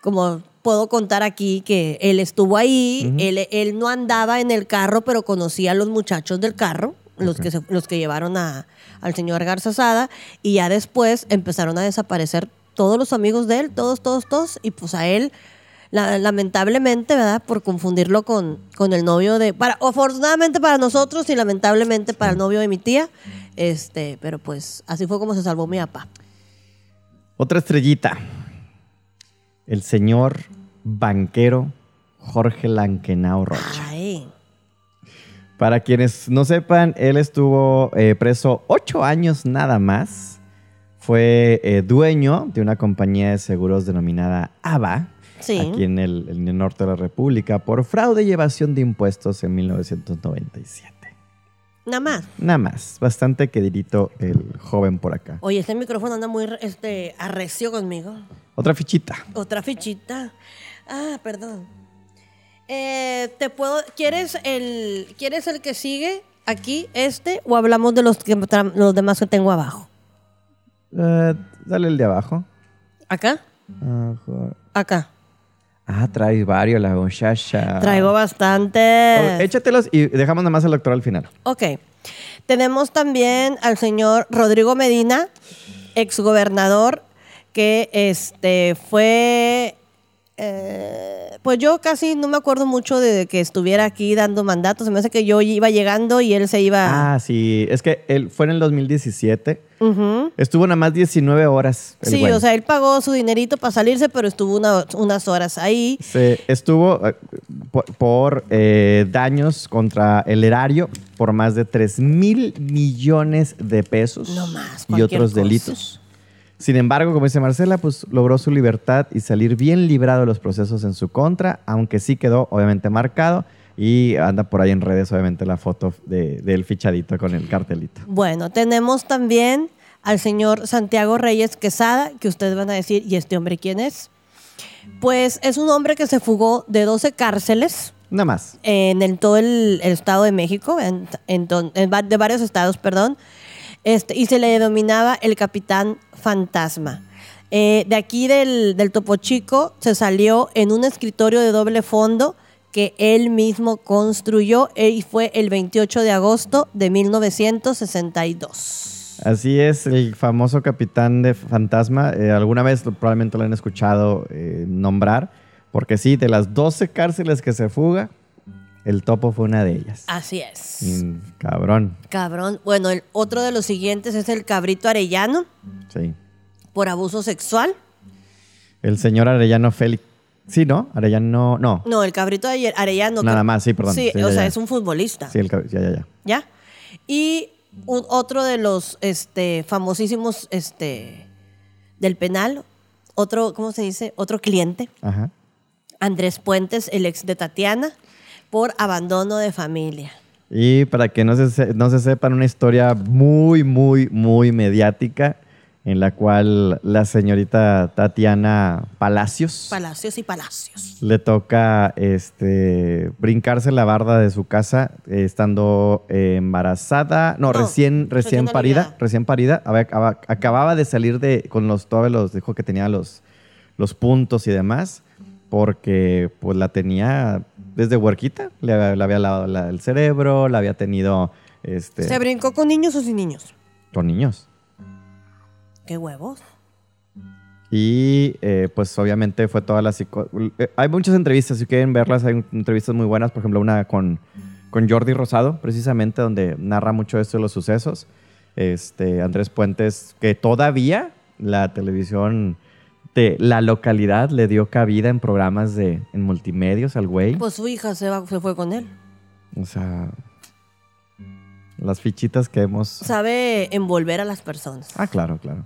como puedo contar aquí que él estuvo ahí, él, él no andaba en el carro, pero conocía a los muchachos del carro, los, que, se- los que llevaron a, al señor Garza Sada, y ya después empezaron a desaparecer todos los amigos de él, todos, todos, todos, y pues a él, la- lamentablemente, ¿verdad? Por confundirlo con, con el novio de... Para, afortunadamente para nosotros y lamentablemente para el novio de mi tía, este, pero pues así fue como se salvó mi papá. Otra estrellita. El señor banquero Jorge Lankenau Rocha. Ay, Para quienes no sepan, él estuvo eh, preso ocho años nada más. Fue eh, dueño de una compañía de seguros denominada ABA, Sí. aquí en el, en el norte de la República, por fraude y evasión de impuestos en 1997. nada más. Nada más, bastante queridito el joven por acá. Oye, este micrófono anda muy este, arrecio conmigo. Otra fichita. Otra fichita. Ah, perdón. Eh, te puedo. ¿Quieres el, ¿Quieres el que sigue aquí, este, o hablamos de los, que, los demás que tengo abajo? Eh, dale el de abajo. ¿Acá? Jo- Acá. Ah, traes varios, la muchacha. Traigo Oh, bastante. échatelos y dejamos nada más el doctor al final. Ok. Tenemos también al señor Rodrigo Medina, exgobernador, que este fue. eh, pues yo casi no me acuerdo mucho de que estuviera aquí dando mandatos. Se me hace que yo iba llegando y él se iba. Ah, sí. Es que él fue en el 2017. Ujú. Estuvo nada más 19 horas. el Sí, güey. o sea, él pagó su dinerito para salirse, pero estuvo una- unas horas ahí. Se estuvo eh, por, por, eh, daños contra el erario por más de 3 mil millones de pesos No más, y otros cosa. delitos. Sin embargo, como dice Marcela, pues logró su libertad y salir bien librado de los procesos en su contra, aunque sí quedó obviamente marcado y anda por ahí en redes obviamente la foto de- del fichadito con el cartelito. Bueno, tenemos también al señor Santiago Reyes Quesada, que ustedes van a decir, ¿y este hombre quién es? Pues es un hombre que se fugó de 12 cárceles Nada más. en el, todo el, el Estado de México, en, en en de varios estados, perdón, este, y se le denominaba el Capitán Fantasma. Eh, de aquí del, del Topo Chico se salió en un escritorio de doble fondo que él mismo construyó eh, y fue el 28 de agosto de 1962. Así es, el famoso capitán de Fantasma. eh, alguna vez probablemente lo han escuchado nombrar, porque sí, de las 12 cárceles que se fuga, el topo fue una de ellas. Así es. Mm, cabrón, Cabrón. Bueno, el otro de los siguientes es el cabrito arellano sí. por abuso sexual. El señor Arellano Félix. Sí, ¿no? Arellano, no. No, el cabrito de arellano. Nada más, sí, perdón. Sí, Sí, o ya, sea, ya. es un futbolista. Sí, el cab- ya, ya, ya. ¿Ya? Y un- otro de los este, famosísimos este, del penal, otro, ¿cómo se dice? Otro cliente, Ajá. Andrés Puentes, el ex de Tatiana, por abandono de familia. Y para que no se, no se sepan, una historia muy, muy, muy mediática en la cual la señorita Tatiana Palacios Palacios y palacios. le toca este, brincarse la barda de su casa eh, estando eh, embarazada, no, No, recién, recién recién parida, aliviada. recién parida, Había- acaba- acababa de salir de, con los, todos los, dijo que tenía los, los puntos y demás, porque pues la tenía desde huerquita, le, había- le había lavado la- el cerebro, la había tenido este, ¿Se brincó con niños o sin niños? con niños. ¿Qué huevos? Y eh, pues obviamente fue toda la psico... eh, Hay muchas entrevistas, si quieren verlas, hay entrevistas muy buenas, por ejemplo una con, con Jordi Rosado, precisamente, donde narra mucho esto de los sucesos. Este, Andrés Puentes, que todavía la televisión de la localidad le dio cabida en programas de en multimedios al güey. Pues su hija se, va- se fue con él. O sea, las fichitas que hemos... Sabe envolver a las personas. Ah, claro, claro.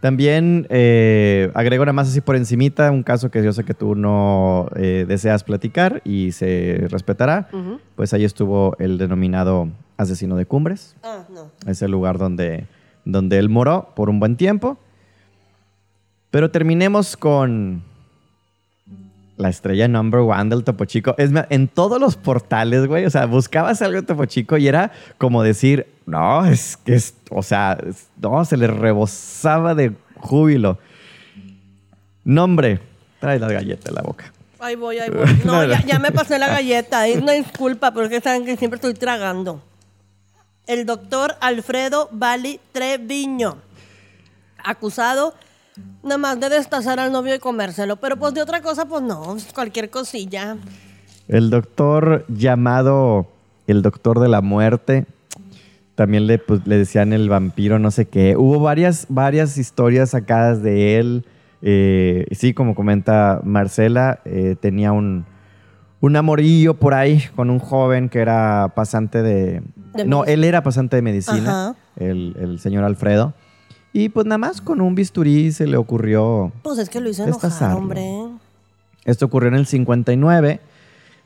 También eh, agrego nada más así por encimita un caso que yo sé que tú no eh, deseas platicar y se respetará. Pues ahí estuvo el denominado asesino de cumbres. Ah, no. Es el lugar donde, donde él moró por un buen tiempo. Pero terminemos con la estrella number one del Topo Chico. Es más, en todos los portales, güey, o sea, buscabas algo de Topo Chico y era como decir, no, es que es, o sea, es- no, se le rebosaba de júbilo. Nombre, trae la galleta en la boca. Ahí voy, ahí voy. No, ya, ya me pasé la (laughs) galleta. Es una disculpa, porque saben que siempre estoy tragando. El doctor Alfredo Bali Treviño. Acusado nada más de destazar al novio y comérselo. Pero pues de otra cosa, pues no. Cualquier cosilla. El doctor llamado el doctor de la muerte. También le, pues, le decían el vampiro, no sé qué. Hubo varias, varias historias sacadas de él. Eh, sí, como comenta Marcela, eh, tenía un, un amorillo por ahí con un joven que era pasante de... De no, medicina. él era pasante de medicina, el, el señor Alfredo. Y pues nada más con un bisturí se le ocurrió Pues es que lo hizo enojar, hombre. esto ocurrió en el 59.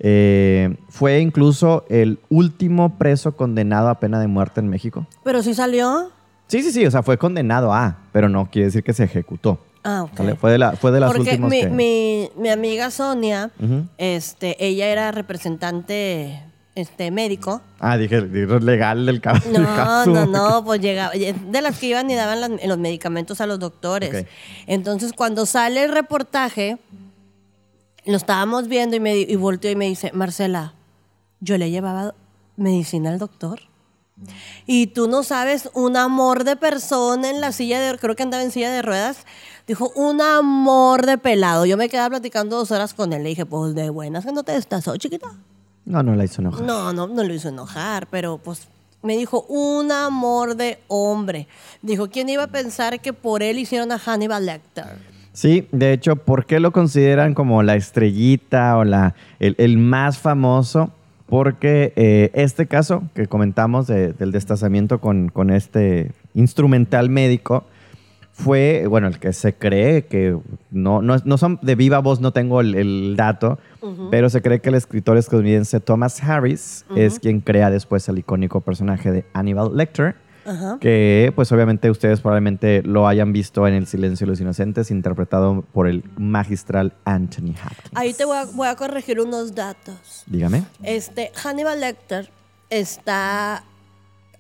Eh, fue incluso el último preso condenado a pena de muerte en México. Pero sí salió. Sí, sí, sí, o sea, fue condenado a, pero no quiere decir que se ejecutó. Ah, ok. ¿sale? Fue de, la, fue de las Porque últimas mi, que- mi, mi amiga Sonia, este, ella era representante este, médico. Ah, dije, dije legal del ca- del No, caso. no, no, pues llegaba, de las que iban y daban las- los medicamentos a los doctores. Ok. Entonces, cuando sale el reportaje, lo estábamos viendo y, me, y volteó y me dice, Marcela, yo le llevaba medicina al doctor. Y tú no sabes, un amor de persona en la silla de, creo que andaba en silla de ruedas, dijo, un amor de pelado. Yo me quedaba platicando dos horas con él. Le dije, pues de buenas que no te destazó, chiquita. No, no la hizo enojar. No, no, no lo hizo enojar, pero pues me dijo un amor de hombre. Dijo, ¿quién iba a pensar que por él hicieron a Hannibal Lecter? Sí, de hecho, ¿por qué lo consideran como la estrellita o la, el, el más famoso? Porque eh, este caso que comentamos de- del destazamiento con, con este instrumental médico fue, bueno, el que se cree que no, no, no son de viva voz, no tengo el, el dato, pero se cree que el escritor estadounidense Thomas Harris es quien crea después el icónico personaje de Hannibal Lecter que pues obviamente ustedes probablemente lo hayan visto en El silencio de los inocentes, interpretado por el magistral Anthony Hopkins. Ahí te voy a, voy a corregir unos datos. Dígame. Este, Hannibal Lecter está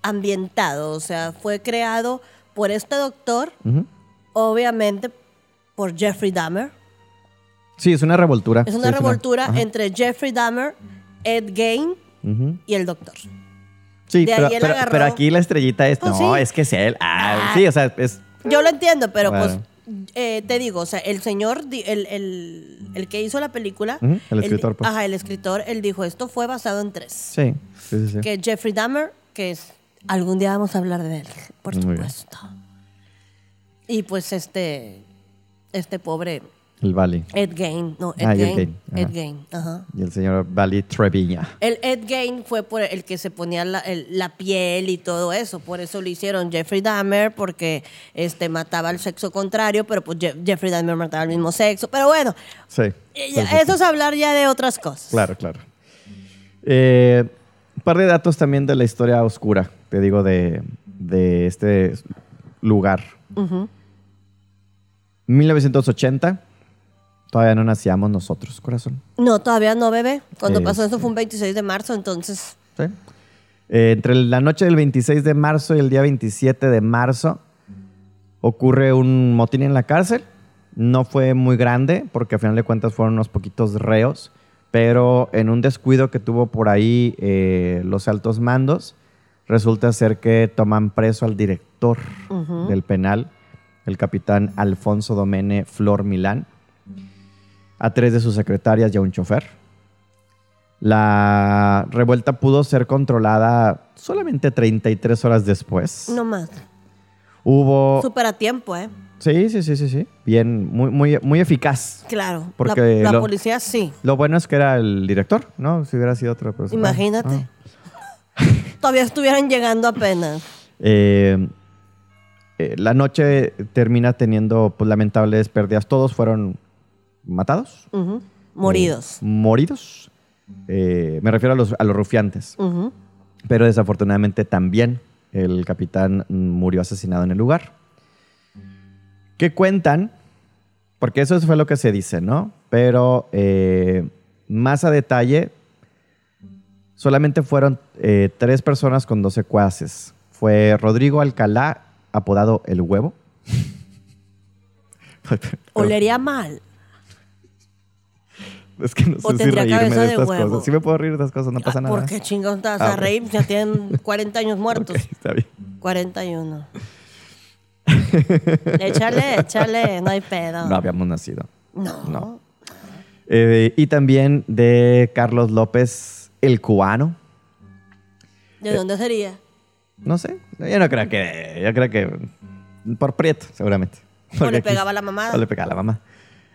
ambientado, o sea, fue creado por este doctor, obviamente por Jeffrey Dahmer. Sí, es una revoltura. Es Sí, una revoltura ajá. entre Jeffrey Dahmer, Ed Ujú. y el doctor. Sí, pero, aquí la estrellita es, Pues no, sí. es que es él. Ah, Ah. sí, o sea, es... Yo lo entiendo, pero Bueno. pues eh, te digo, o sea, el señor, el, el- el que hizo la película, el él- escritor, pues. ajá, el escritor, él dijo, esto fue basado en tres. Sí, sí, sí. sí. Que Jeffrey Dahmer, que es, algún día vamos a hablar de él, por Muy bien. supuesto. Y pues este, este pobre, El Valley. Ed Gain, no, Ed Ah, Ed Gain. Ajá. Ed Gain, ajá. Y el señor Valley Treviña. El Ed Gain fue por el que se ponía la, el- la piel y todo eso. Por eso lo hicieron Jeffrey Dahmer, porque este, mataba al sexo contrario, pero pues Je- Jeffrey Dahmer mataba al mismo sexo. Pero bueno, sí, sí. eso es hablar ya de otras cosas. Claro, claro. Eh, un par de datos también de la historia oscura, te digo, de, de este lugar. 1980, todavía no nacíamos nosotros, corazón. No, todavía no, bebé. Cuando pasó Este. eso fue un 26 de marzo, entonces. ¿sí? Eh, entre la noche del 26 de marzo y el día 27 de marzo ocurre un motín en la cárcel. No fue muy grande porque al final de cuentas fueron unos poquitos reos, pero en un descuido que tuvo por ahí eh, los altos mandos, resulta ser que toman preso al director del penal, el capitán Alfonso Domene Flor Milán, a tres de sus secretarias y a un chofer. La revuelta pudo ser controlada solamente 33 horas después. No más. Hubo... Súper a tiempo, ¿eh? Sí, sí, sí, sí, sí. Bien, muy, muy, muy eficaz. Claro. Porque la la lo- policía sí. Lo bueno es que era el director, ¿no? Si hubiera sido otra persona. Imagínate. Ah. (laughs) Todavía estuvieran llegando apenas. Eh, eh, la noche termina teniendo pues, lamentables pérdidas. Todos fueron matados. Ujú. Moridos. eh, moridos. Me refiero a los, a los rufiantes. Pero desafortunadamente también el capitán murió asesinado en el lugar. ¿Qué cuentan? Porque eso fue lo que se dice, ¿no? Pero eh, más a detalle, solamente fueron eh, tres personas con dos secuaces. Fue Rodrigo Alcalá, apodado El Huevo. (laughs) Olería mal. Es que no sé si reírme de de estas huevo. cosas. Sí me puedo reír de estas cosas, no pasa Ah, nada. ¿Por qué chingados te vas Ah, a ok. reír? Ya tienen 40 años (laughs) muertos. Ok, está bien. 41. Échale, échale, no hay pedo. No habíamos nacido. No. No. Eh, y también de Carlos López, el cubano. ¿De dónde sería? No sé. Yo no creo que. Yo creo que. Por Prieto, seguramente. O le pegaba la mamada. O le pegaba la mamá.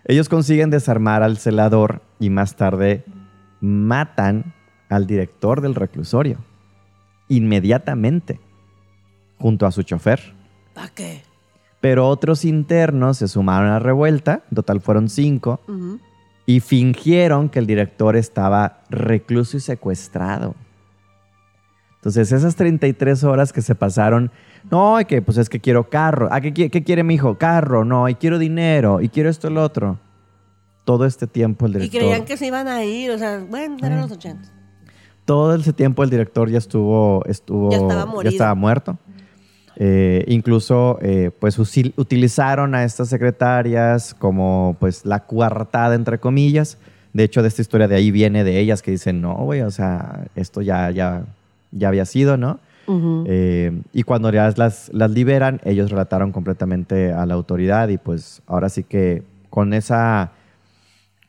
Ellos consiguen desarmar al celador y más tarde matan al director del reclusorio. Inmediatamente. Junto a su chofer. ¿Para qué? Pero otros internos se sumaron a la revuelta. En total fueron cinco. Y fingieron que el director estaba recluso y secuestrado. Entonces, esas 33 horas que se pasaron, no, y que pues es que quiero carro. Ah, ¿qué, qui- qué quiere mi hijo? Carro, no, y quiero dinero, y quiero esto y lo otro. Todo este tiempo el Y director. creían que se iban a ir, o sea, bueno, eran Eh. los 80. Todo ese tiempo el director ya estuvo, estuvo Ya estaba morido. estaba muerto. Eh, incluso, eh, pues utilizaron a estas secretarias como, pues, la coartada entre comillas. De hecho, de esta historia de ahí viene de ellas que dicen, no, güey, o sea, esto ya, ya, ya había sido, ¿no? Eh, y cuando ya las, las liberan, ellos relataron completamente a la autoridad y pues ahora sí que con esa,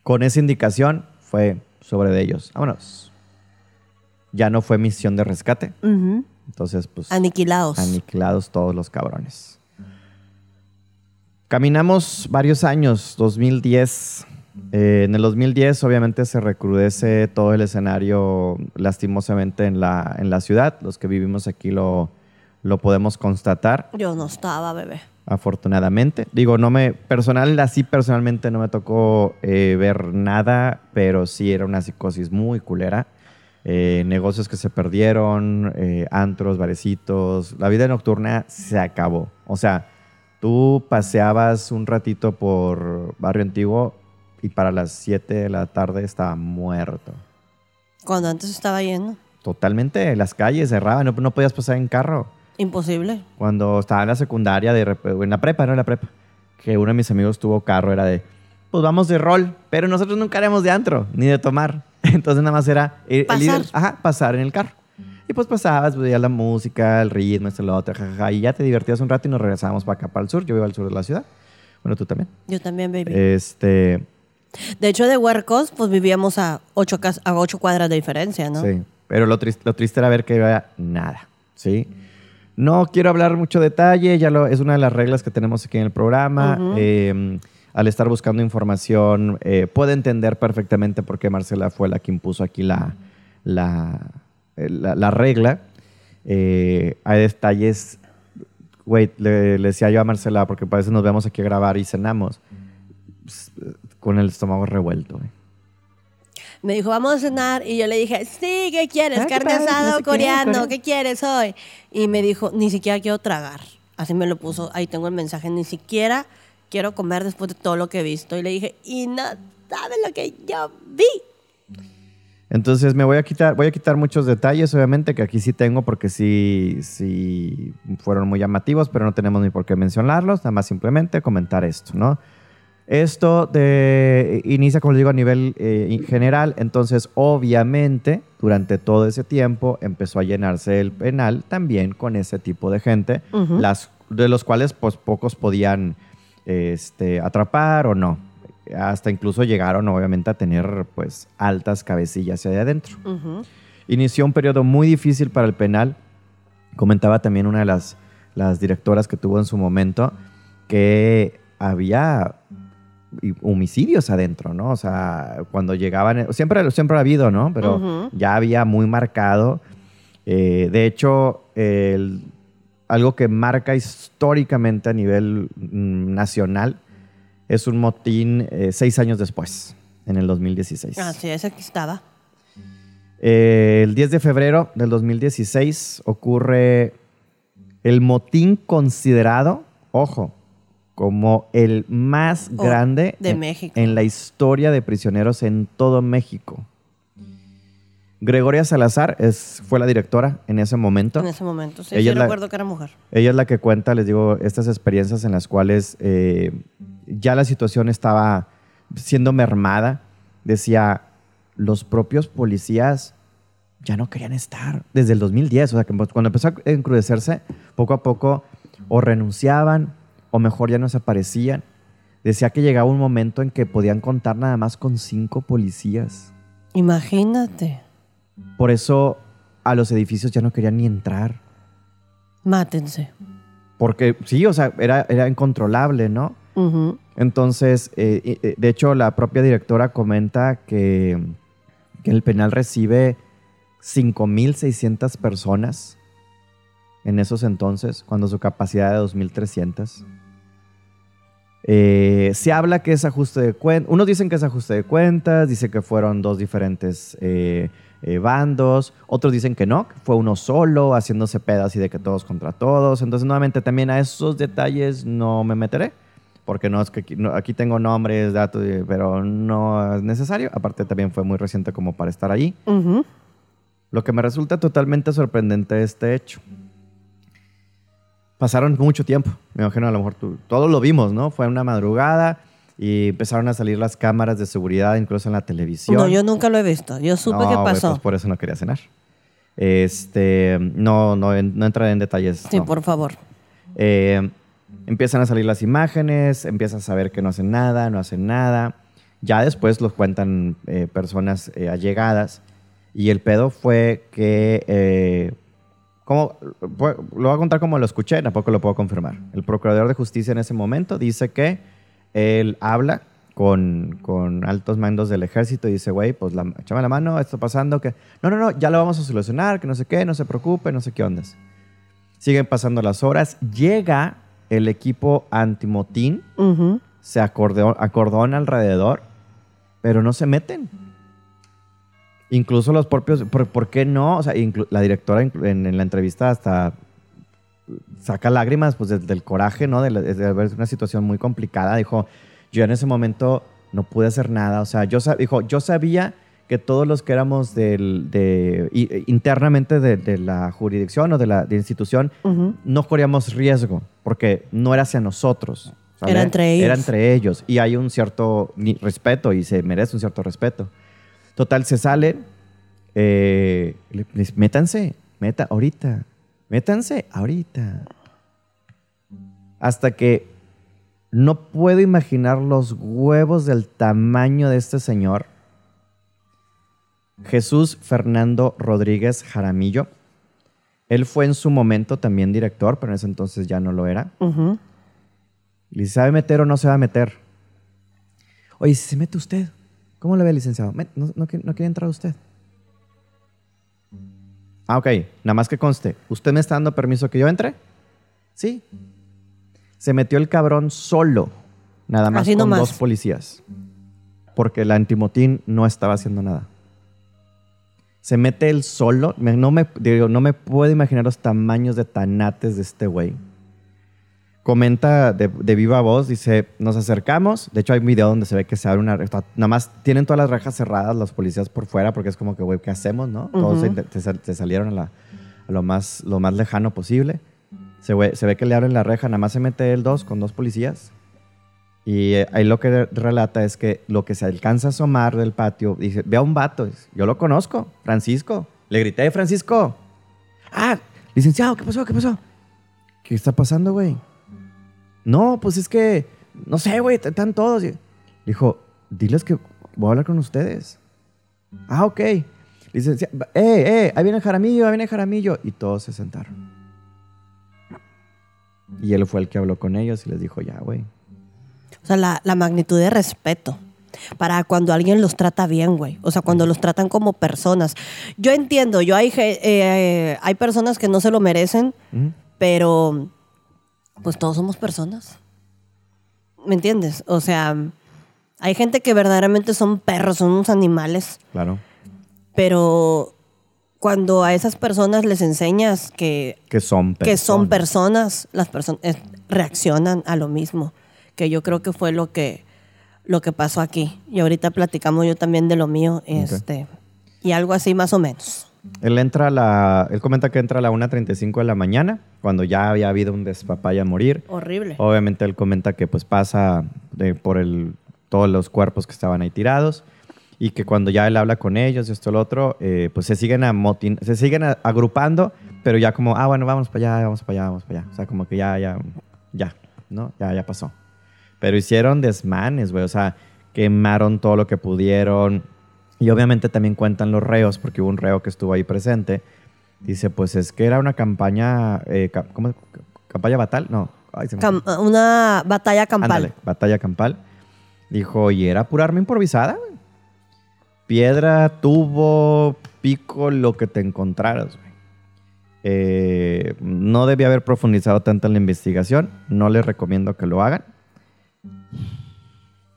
con esa indicación fue sobre de ellos. Vámonos. Ya no fue misión de rescate. Ujú. Entonces, pues Aniquilados. aniquilados todos los cabrones. Caminamos varios años, 2010. Eh, en el 2010 obviamente se recrudece todo el escenario lastimosamente en la, en la ciudad. Los que vivimos aquí lo, lo podemos constatar, Yo no estaba, bebé. afortunadamente. Digo, no me, personal, así personalmente no me tocó eh, ver nada, pero sí era una psicosis muy culera. Eh, negocios que se perdieron, eh, antros, barecitos. La vida nocturna se acabó. O sea, tú paseabas un ratito por Barrio Antiguo y para las 7 de la tarde estaba muerto. Cuando antes estaba lleno. Totalmente, las calles cerraban, no, no podías pasar en carro. Imposible. Cuando estaba en la secundaria, de en la prepa, no en la prepa, que uno de mis amigos tuvo carro, era de, pues vamos de rol, pero nosotros nunca haremos de antro, ni de tomar. (laughs) Entonces nada más era el Pasar. ajá, pasar en el carro. Y pues pasabas, veías la música, el ritmo, esto, lo otro, jajaja, y ya te divertías un rato y nos regresábamos para acá, para el sur. Yo vivo al sur de la ciudad. Bueno, tú también. Yo también, baby. Este, De hecho, de Huercos, pues vivíamos a ocho, a ocho cuadras de diferencia, ¿no? Sí, pero lo triste, lo triste era ver que había nada, ¿sí? No quiero hablar mucho detalle, ya lo, es una de las reglas que tenemos aquí en el programa. Ujú. Eh, al estar buscando información, eh, puede entender perfectamente por qué Marcela fue la que impuso aquí la, la, eh, la- la regla. Eh, hay detalles, güey, le, le decía yo a Marcela, porque a veces nos vemos aquí a grabar y cenamos, pues, con el estómago revuelto. güey. Me dijo, vamos a cenar. Y yo le dije, sí, ¿qué quieres? Ah, qué Carne asada sé o coreano. ¿qué quieres hoy? Y me dijo, ni siquiera quiero tragar. Así me lo puso, ahí tengo el mensaje, ni siquiera quiero comer después de todo lo que he visto. Y le dije, y no sabes lo que yo vi. Entonces me voy a quitar, voy a quitar muchos detalles, obviamente, que aquí sí tengo porque sí, sí fueron muy llamativos, pero no tenemos ni por qué mencionarlos, nada más simplemente comentar esto, ¿no? Esto de, inicia, como les digo, a nivel eh, general, entonces obviamente durante todo ese tiempo empezó a llenarse el penal también con ese tipo de gente, las, de los cuales pues pocos podían este, atrapar o no. Hasta incluso llegaron obviamente a tener pues altas cabecillas hacia adentro. Inició un periodo muy difícil para el penal. Comentaba también una de las, las directoras que tuvo en su momento que había homicidios adentro, ¿no? O sea, cuando llegaban, siempre, siempre ha habido, ¿no? Pero ya había muy marcado. Eh, de hecho, el- algo que marca históricamente a nivel mm, nacional es un motín eh, seis años después, en el 2016. Así es, aquí estaba. Eh, el 10 de febrero del 2016 ocurre el motín considerado, ojo, como el más Oh, grande de en, México. en la historia de prisioneros en todo México. Gregoria Salazar es, fue la directora en ese momento. En ese momento, sí, Ella sí es la- recuerdo que era mujer. Ella es la que cuenta, les digo, estas experiencias en las cuales eh, ya la situación estaba siendo mermada. Decía, los propios policías ya no querían estar desde el 2010. O sea, que pues, cuando empezó a encrudecerse, poco a poco o renunciaban o mejor ya no se aparecían. Decía que llegaba un momento en que podían contar nada más con cinco policías. Imagínate. Por eso a los edificios ya no querían ni entrar. Mátense. Porque sí, o sea, era, era incontrolable, ¿no? Entonces, eh, eh, de hecho, la propia directora comenta que, que el penal recibe 5.600 personas en esos entonces, cuando su capacidad de 2.300. Eh, se habla que es ajuste de cuentas. Unos dicen que es ajuste de cuentas, dice que fueron dos diferentes eh, eh, bandos. Otros dicen que no, que fue uno solo, haciéndose pedas y de que todos contra todos. Entonces, nuevamente, también a esos detalles no me meteré, porque no es que aquí, no- aquí tengo nombres, datos, pero no es necesario. Aparte, también fue muy reciente como para estar. Ujú. Lo que me resulta totalmente sorprendente este hecho. Pasaron mucho tiempo. Me imagino a lo mejor tú, todos lo vimos, ¿no? Fue una madrugada y empezaron a salir las cámaras de seguridad, incluso en la televisión. No, yo nunca lo he visto. Yo supe No, que güey, pasó. pues por eso no quería cenar. Este, no, no, no entraré en detalles. sí, no. por favor. Eh, empiezan a salir las imágenes, empiezas a saber que no hacen nada, no hacen nada. Ya después los cuentan eh, personas eh, allegadas. Y el pedo fue que, eh, como, lo voy a contar como lo escuché, tampoco lo puedo confirmar. El procurador de justicia en ese momento dice que él habla con, con altos mandos del ejército y dice, güey, pues la, échame la mano, esto pasando, que no, no, no, ya lo vamos a solucionar, que no sé qué, no se preocupe, no sé qué ondas. Siguen pasando las horas. Llega el equipo antimotín, Ujú. se acordeo- acordona alrededor, pero no se meten. Incluso los propios, ¿por, por qué no? O sea, la directora en, en la entrevista hasta saca lágrimas pues, de- del coraje, ¿no? De, de ver una situación muy complicada. Dijo, yo en ese momento no pude hacer nada. O sea, yo, dijo, yo sabía que todos los que éramos del, de, internamente de, de la jurisdicción o de la de institución no corríamos riesgo porque no era hacia nosotros. ¿sale? Era entre ellos. Era entre ellos. Y hay un cierto respeto y se merece un cierto respeto. Total, se salen. eh, métanse, meta, ahorita. Métanse, ahorita. Hasta que no puedo imaginar los huevos del tamaño de este señor. Jesús Fernando Rodríguez Jaramillo. Él fue en su momento también director, pero en ese entonces ya no lo era. Ujú. ¿Y si sabe meter o no se va a meter? Oye, si se mete usted, ¿cómo lo ve, licenciado? Met- ¿No, no, quiere- no quiere entrar usted? Ah, ok. Nada más que conste. ¿Usted me está dando permiso que yo entre? Sí. Se metió el cabrón solo. Nada más Así con nomás. dos policías. Porque el antimotín no estaba haciendo nada. Se mete él solo. Me- no, me, digo, no me puedo imaginar los tamaños de tanates de este güey. Comenta de, de viva voz, dice, nos acercamos. De hecho, hay un video donde se ve que se abre una... está- Nada más tienen todas las rejas cerradas los policías por fuera porque es como que, güey, ¿qué hacemos, no? Todos se, se se salieron a, la- a lo, más, lo más lejano posible. Se ve, se ve que le abren la reja, nada más se mete él dos con dos policías. Y eh, ahí lo que relata es que lo que se alcanza a asomar del patio, dice, ve a un vato, dice, yo lo conozco, Francisco. Le grité, Francisco. Ah, licenciado, ¿qué pasó? ¿Qué pasó? ¿Qué está pasando, güey? No, pues es que, no sé, güey, están todos. Y- Dijo, diles que voy a hablar con ustedes. Ah, ok. Licenciado, eh, eh, ahí viene Jaramillo, ahí viene Jaramillo. Y todos se sentaron. Y él fue el que habló con ellos y les dijo, ya, güey. O sea, la, la magnitud de respeto para cuando alguien los trata bien, güey. O sea, cuando los tratan como personas. Yo entiendo, yo hay, eh, hay personas que no se lo merecen, pero pues todos somos personas. ¿Me entiendes? O sea, hay gente que verdaderamente son perros, son unos animales, Claro. pero cuando a esas personas les enseñas que Que son que son personas. personas, las personas reaccionan a lo mismo, que yo creo que fue lo que lo que pasó aquí. Y ahorita platicamos yo también de lo mío, este y algo así más o menos. Él entra a la... Él comenta que entra a la 1.35 de la mañana, cuando ya había habido un despapaya a morir. Horrible. Obviamente él comenta que pues pasa de- por el, todos los cuerpos que estaban ahí tirados y que cuando ya él habla con ellos y esto y lo otro, eh, pues se siguen, amotin se siguen a- agrupando, pero ya como, ah, bueno, vamos para allá, vamos para allá, vamos para allá. O sea, como que ya, ya, ya, ¿no? Ya, ya pasó. Pero hicieron desmanes, güey. O sea, quemaron todo lo que pudieron. Y obviamente también cuentan los reos, porque hubo un reo que estuvo ahí presente. Dice, pues es que era una campaña, eh, ¿cómo? ¿Campaña batal? No. Ay, se me Cam- una batalla campal. Ándale, batalla campal. Dijo, y era pura arma improvisada. Piedra, tubo, pico, lo que te encontraras, güey. Eh, no debía haber profundizado tanto en la investigación. No les recomiendo que lo hagan.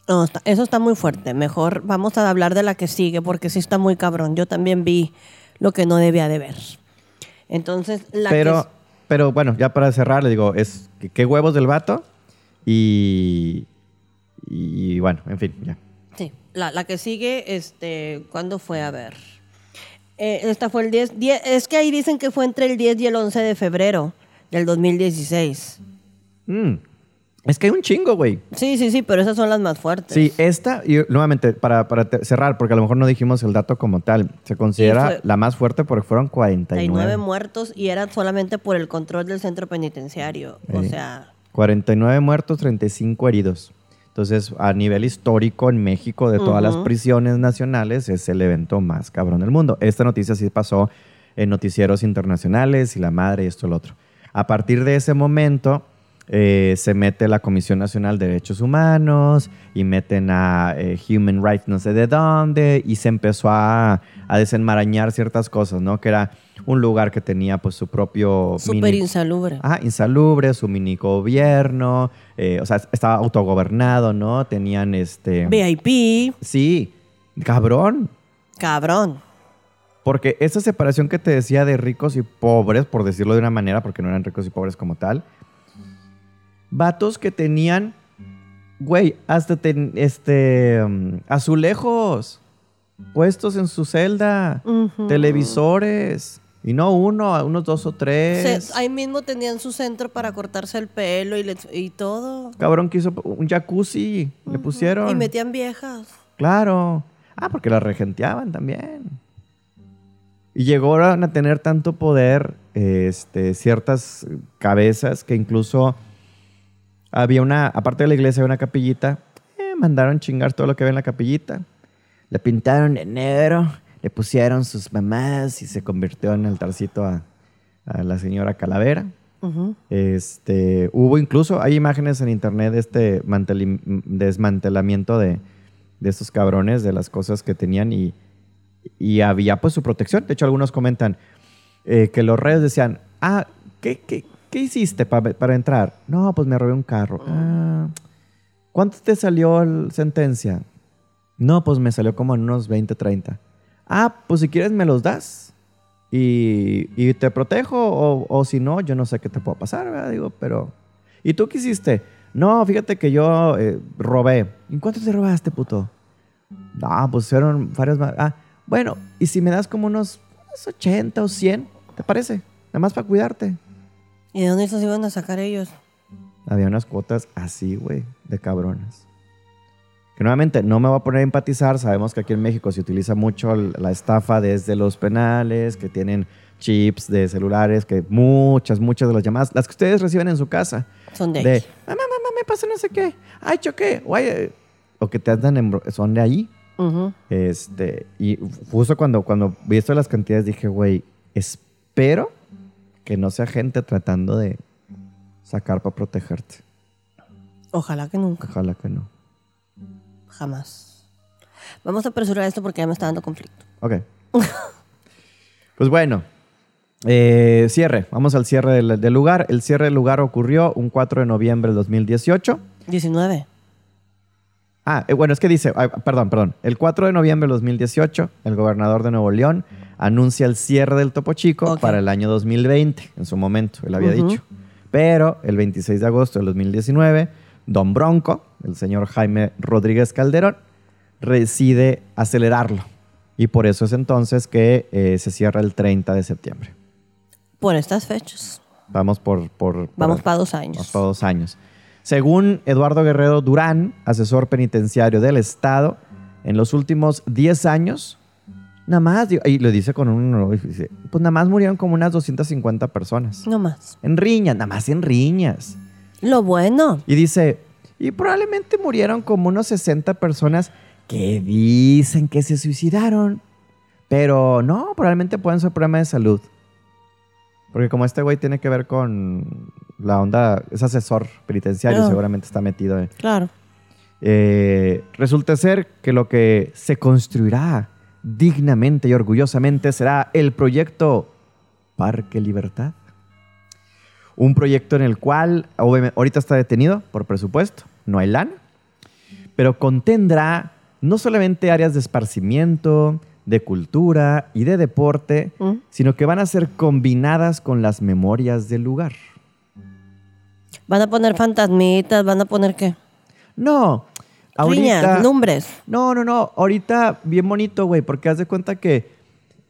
No, está- eso está muy fuerte. Mejor vamos a hablar de la que sigue porque sí está muy cabrón. Yo también vi lo que no debía de ver. Entonces, la pero, que pero bueno, ya para cerrar, le digo, es que- qué huevos del vato. Y, y bueno, en fin, ya. Sí, la, la que sigue, este, ¿cuándo fue? A ver. Eh, esta fue el 10, 10, es que ahí dicen que fue entre el 10 y el 11 de febrero del 2016. Mm, Es que hay un chingo, güey. Sí, sí, sí, pero esas son las más fuertes. Sí, esta, y nuevamente, para, para cerrar, porque a lo mejor no dijimos el dato como tal, se considera fue- la más fuerte porque fueron 49. 39 muertos y eran solamente por el control del centro penitenciario. O Sí. sea, 49 muertos, 35 heridos. Entonces, a nivel histórico en México, de todas las Ujú. prisiones nacionales, es el evento más cabrón del mundo. Esta noticia sí pasó en noticieros internacionales y la madre y esto y lo otro. A partir de ese momento, eh, se mete la Comisión Nacional de Derechos Humanos y meten a eh, Human Rights no sé de dónde y se empezó a, a desenmarañar ciertas cosas, ¿no? Que era un lugar que tenía pues su propio... súper mini- insalubre. Ah, insalubre, su mini gobierno, eh, o sea, estaba autogobernado, ¿no? Tenían este... VIP, Sí, cabrón. cabrón. Porque esa separación que te decía de ricos y pobres, por decirlo de una manera, porque no eran ricos y pobres como tal, vatos que tenían, güey, hasta ten- este, um, azulejos puestos en su celda, televisores, y no uno, unos dos o tres. Se- ahí mismo tenían su centro para cortarse el pelo y, les- y todo. Cabrón que hizo un jacuzzi, le pusieron. Y metían viejas. Claro. Ah, porque la regenteaban también. Y llegaron a tener tanto poder este, ciertas cabezas que incluso había una, aparte de la iglesia, había una capillita. eh, mandaron chingar todo lo que había en la capillita. Le pintaron de negro, le pusieron sus mamás y se convirtió en altarcito a, a la señora Calavera. Este, hubo incluso, hay imágenes en internet de este desmantelamiento de, de estos cabrones, de las cosas que tenían y, y había pues su protección. De hecho, algunos comentan eh, que los reyes decían, ah, ¿qué, qué, qué hiciste pa- para entrar? No, pues me robé un carro. Ah, ¿Cuánto te salió la sentencia? No, pues me salió como en unos 20, 30. Ah, pues si quieres me los das y, y te protejo o, o si no, yo no sé qué te puede pasar, ¿verdad? Digo, pero... ¿Y tú qué hiciste? No, fíjate que yo eh, robé. ¿Y cuánto te robaste, puto? No, pues fueron varios más. Ah, bueno, y si me das como unos 80 o 100, ¿te parece? Nada más para cuidarte. ¿Y de dónde se iban a sacar ellos? Había unas cuotas así, güey, de cabrones. Que nuevamente no me voy a poner a empatizar. Sabemos que aquí en México se utiliza mucho la estafa desde los penales, que tienen chips de celulares, que muchas, muchas de las llamadas, las que ustedes reciben en su casa, Son de, de, aquí. mamá, mamá, me pasó no sé qué, ay, choqué, o, ay, eh", o que te andan en, son de ahí. Ujú. Este, y justo cuando, cuando vi esto de las cantidades dije, güey, espero que no sea gente tratando de sacar para protegerte. Ojalá que nunca, Ojalá que no. jamás. Vamos a apresurar esto porque ya me está dando conflicto. Ok. (laughs) pues bueno, eh, cierre. Vamos al cierre del, del lugar. El cierre del lugar ocurrió un 4 de noviembre del 2018. 19. Ah, eh, bueno, es que dice, ay, perdón, perdón. El 4 de noviembre del 2018, el gobernador de Nuevo León anuncia el cierre del Topo Chico para el año 2020, en su momento, él había dicho. Pero el 26 de agosto del 2019, Don Bronco, el señor Jaime Rodríguez Calderón, decide acelerarlo. Y por eso es entonces que eh, se cierra el 30 de septiembre. Por estas fechas. Vamos por... por, por- Vamos para dos Vamos años. para dos años. Según Eduardo Guerrero Durán, asesor penitenciario del Estado, en los últimos 10 años, nada más, y lo dice con un... dice, Pues nada más murieron como unas 250 personas. No más. En riñas, nada más en riñas. Lo bueno. Y dice, y probablemente murieron como unos 60 personas que dicen que se suicidaron. Pero no, probablemente pueden ser problemas de salud. Porque como este güey tiene que ver con la onda, es asesor penitenciario, Ah. seguramente está metido. en- Claro. Eh, resulta ser que lo que se construirá dignamente y orgullosamente será el proyecto Parque Libertad. Un proyecto en el cual ahorita está detenido por presupuesto, no hay lana, pero contendrá no solamente áreas de esparcimiento, de cultura y de deporte, ¿Mm? sino que van a ser combinadas con las memorias del lugar. Van a poner fantasmitas, van a poner qué? No, ahorita... Riñas, lumbres. No, no, no. Ahorita bien bonito, güey, porque haz de cuenta que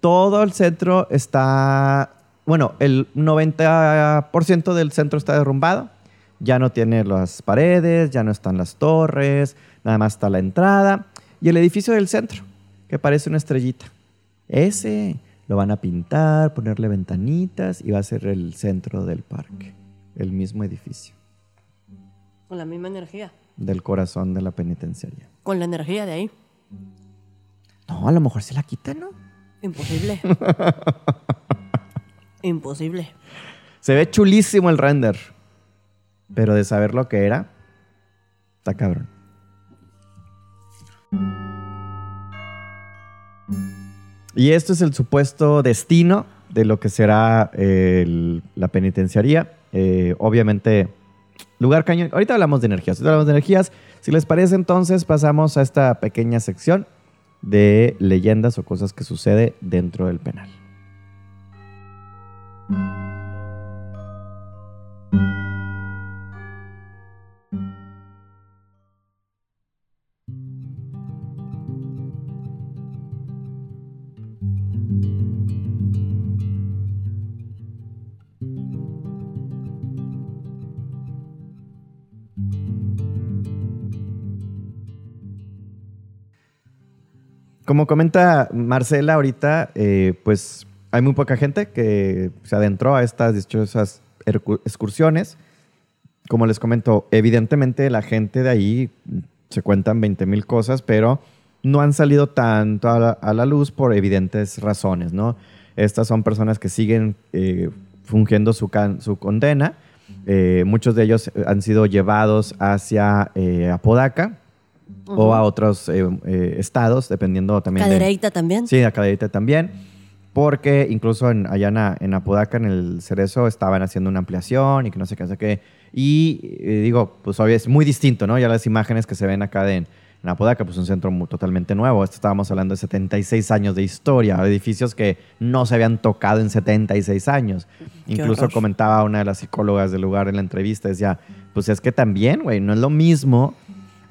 todo el centro está. Bueno, el 90% del centro está derrumbado. Ya no tiene las paredes, ya no están las torres, nada más está la entrada. Y el edificio del centro, que parece una estrellita. Ese lo van a pintar, ponerle ventanitas y va a ser el centro del parque. El mismo edificio, Con la misma energía. Del corazón de la penitenciaria. Con la energía de ahí. No, a lo mejor se la quitan, ¿no? Imposible. (laughs) Imposible. Se ve chulísimo el render. Pero de saber lo que era, está cabrón. Y esto es el supuesto destino de lo que será eh, el- la penitenciaría. Eh, obviamente, lugar cañón. Ahorita hablamos de energías. Hablamos de energías. Si les parece, entonces pasamos a esta pequeña sección de leyendas o cosas que sucede dentro del penal. Como comenta Marcela ahorita, eh, pues hay muy poca gente que se adentró a estas dichosas excursiones. Como les comento, evidentemente la gente de ahí se cuentan 20 mil cosas, pero no han salido tanto a la, luz por evidentes razones, ¿no? Estas son personas que siguen eh, fungiendo su condena. Eh, muchos de ellos han sido llevados hacia eh, Apodaca, o a otros eh, eh, estados, dependiendo también de... Cadereyta también. Sí, a Cadereyta también. Porque incluso en, allá en, en Apodaca, en el Cerezo, estaban haciendo una ampliación y que no sé qué, no sé qué. Y eh, digo, pues obvio, es muy distinto, ¿no? Ya las imágenes que se ven acá de, en, en Apodaca, pues un centro muy- totalmente nuevo. Esto estábamos hablando de 76 años de historia, edificios que no se habían tocado en 76 años. Qué Incluso horror. comentaba una de las psicólogas del lugar en la entrevista, decía, pues es que también, güey, no es lo mismo,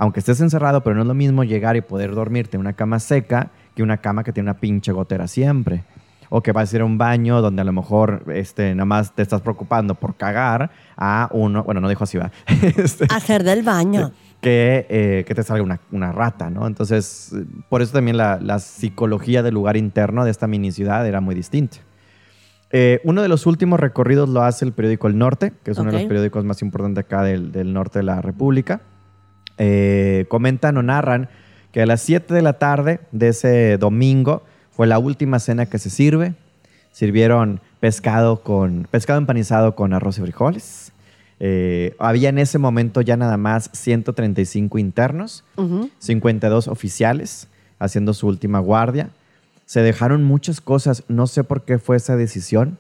aunque estés encerrado, pero no es lo mismo llegar y poder dormirte en una cama seca que una cama que tiene una pinche gotera siempre. O que vas a ir a un baño donde a lo mejor este, nada más te estás preocupando por cagar a uno, bueno, no dijo así, va, (laughs) Este, Hacer del baño. que, eh, que te salga una, una rata, ¿no? Entonces, por eso también la, la psicología del lugar interno de esta mini ciudad era muy distinta. Eh, uno de los últimos recorridos lo hace el periódico El Norte, que es uno de los periódicos más importantes acá del, del norte de la República. Eh, comentan o narran que a las 7 de la tarde de ese domingo fue la última cena que se sirve. Sirvieron pescado, con, pescado empanizado con arroz y frijoles. Eh, había en ese momento ya nada más 135 internos, Ujú. 52 oficiales haciendo su última guardia. Se dejaron muchas cosas, no sé por qué fue esa decisión,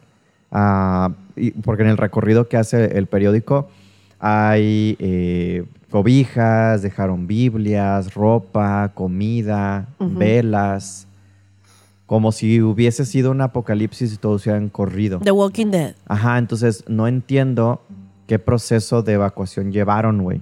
ah, y- porque en el recorrido que hace el periódico hay eh, cobijas, dejaron Biblias, ropa, comida, velas, como si hubiese sido un apocalipsis y todos se hubieran corrido. The Walking Dead. Ajá, entonces no entiendo qué proceso de evacuación llevaron, güey.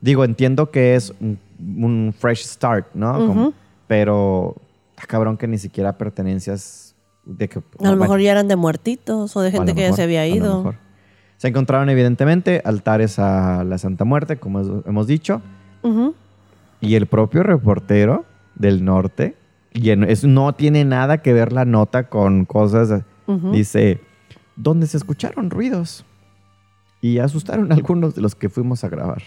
Digo, entiendo que es un, un fresh start, ¿no? Como- Ujú. pero está cabrón que ni siquiera pertenencias de que... A lo bueno, mejor ya eran de muertitos o de gente que ya se había a lo ido. mejor. Se encontraron evidentemente altares a la Santa Muerte, como hemos dicho, Ujú. y el propio reportero del norte, y es- no tiene nada que ver la nota con cosas, Ujú. dice, donde se escucharon ruidos y asustaron a algunos de los que fuimos a grabar.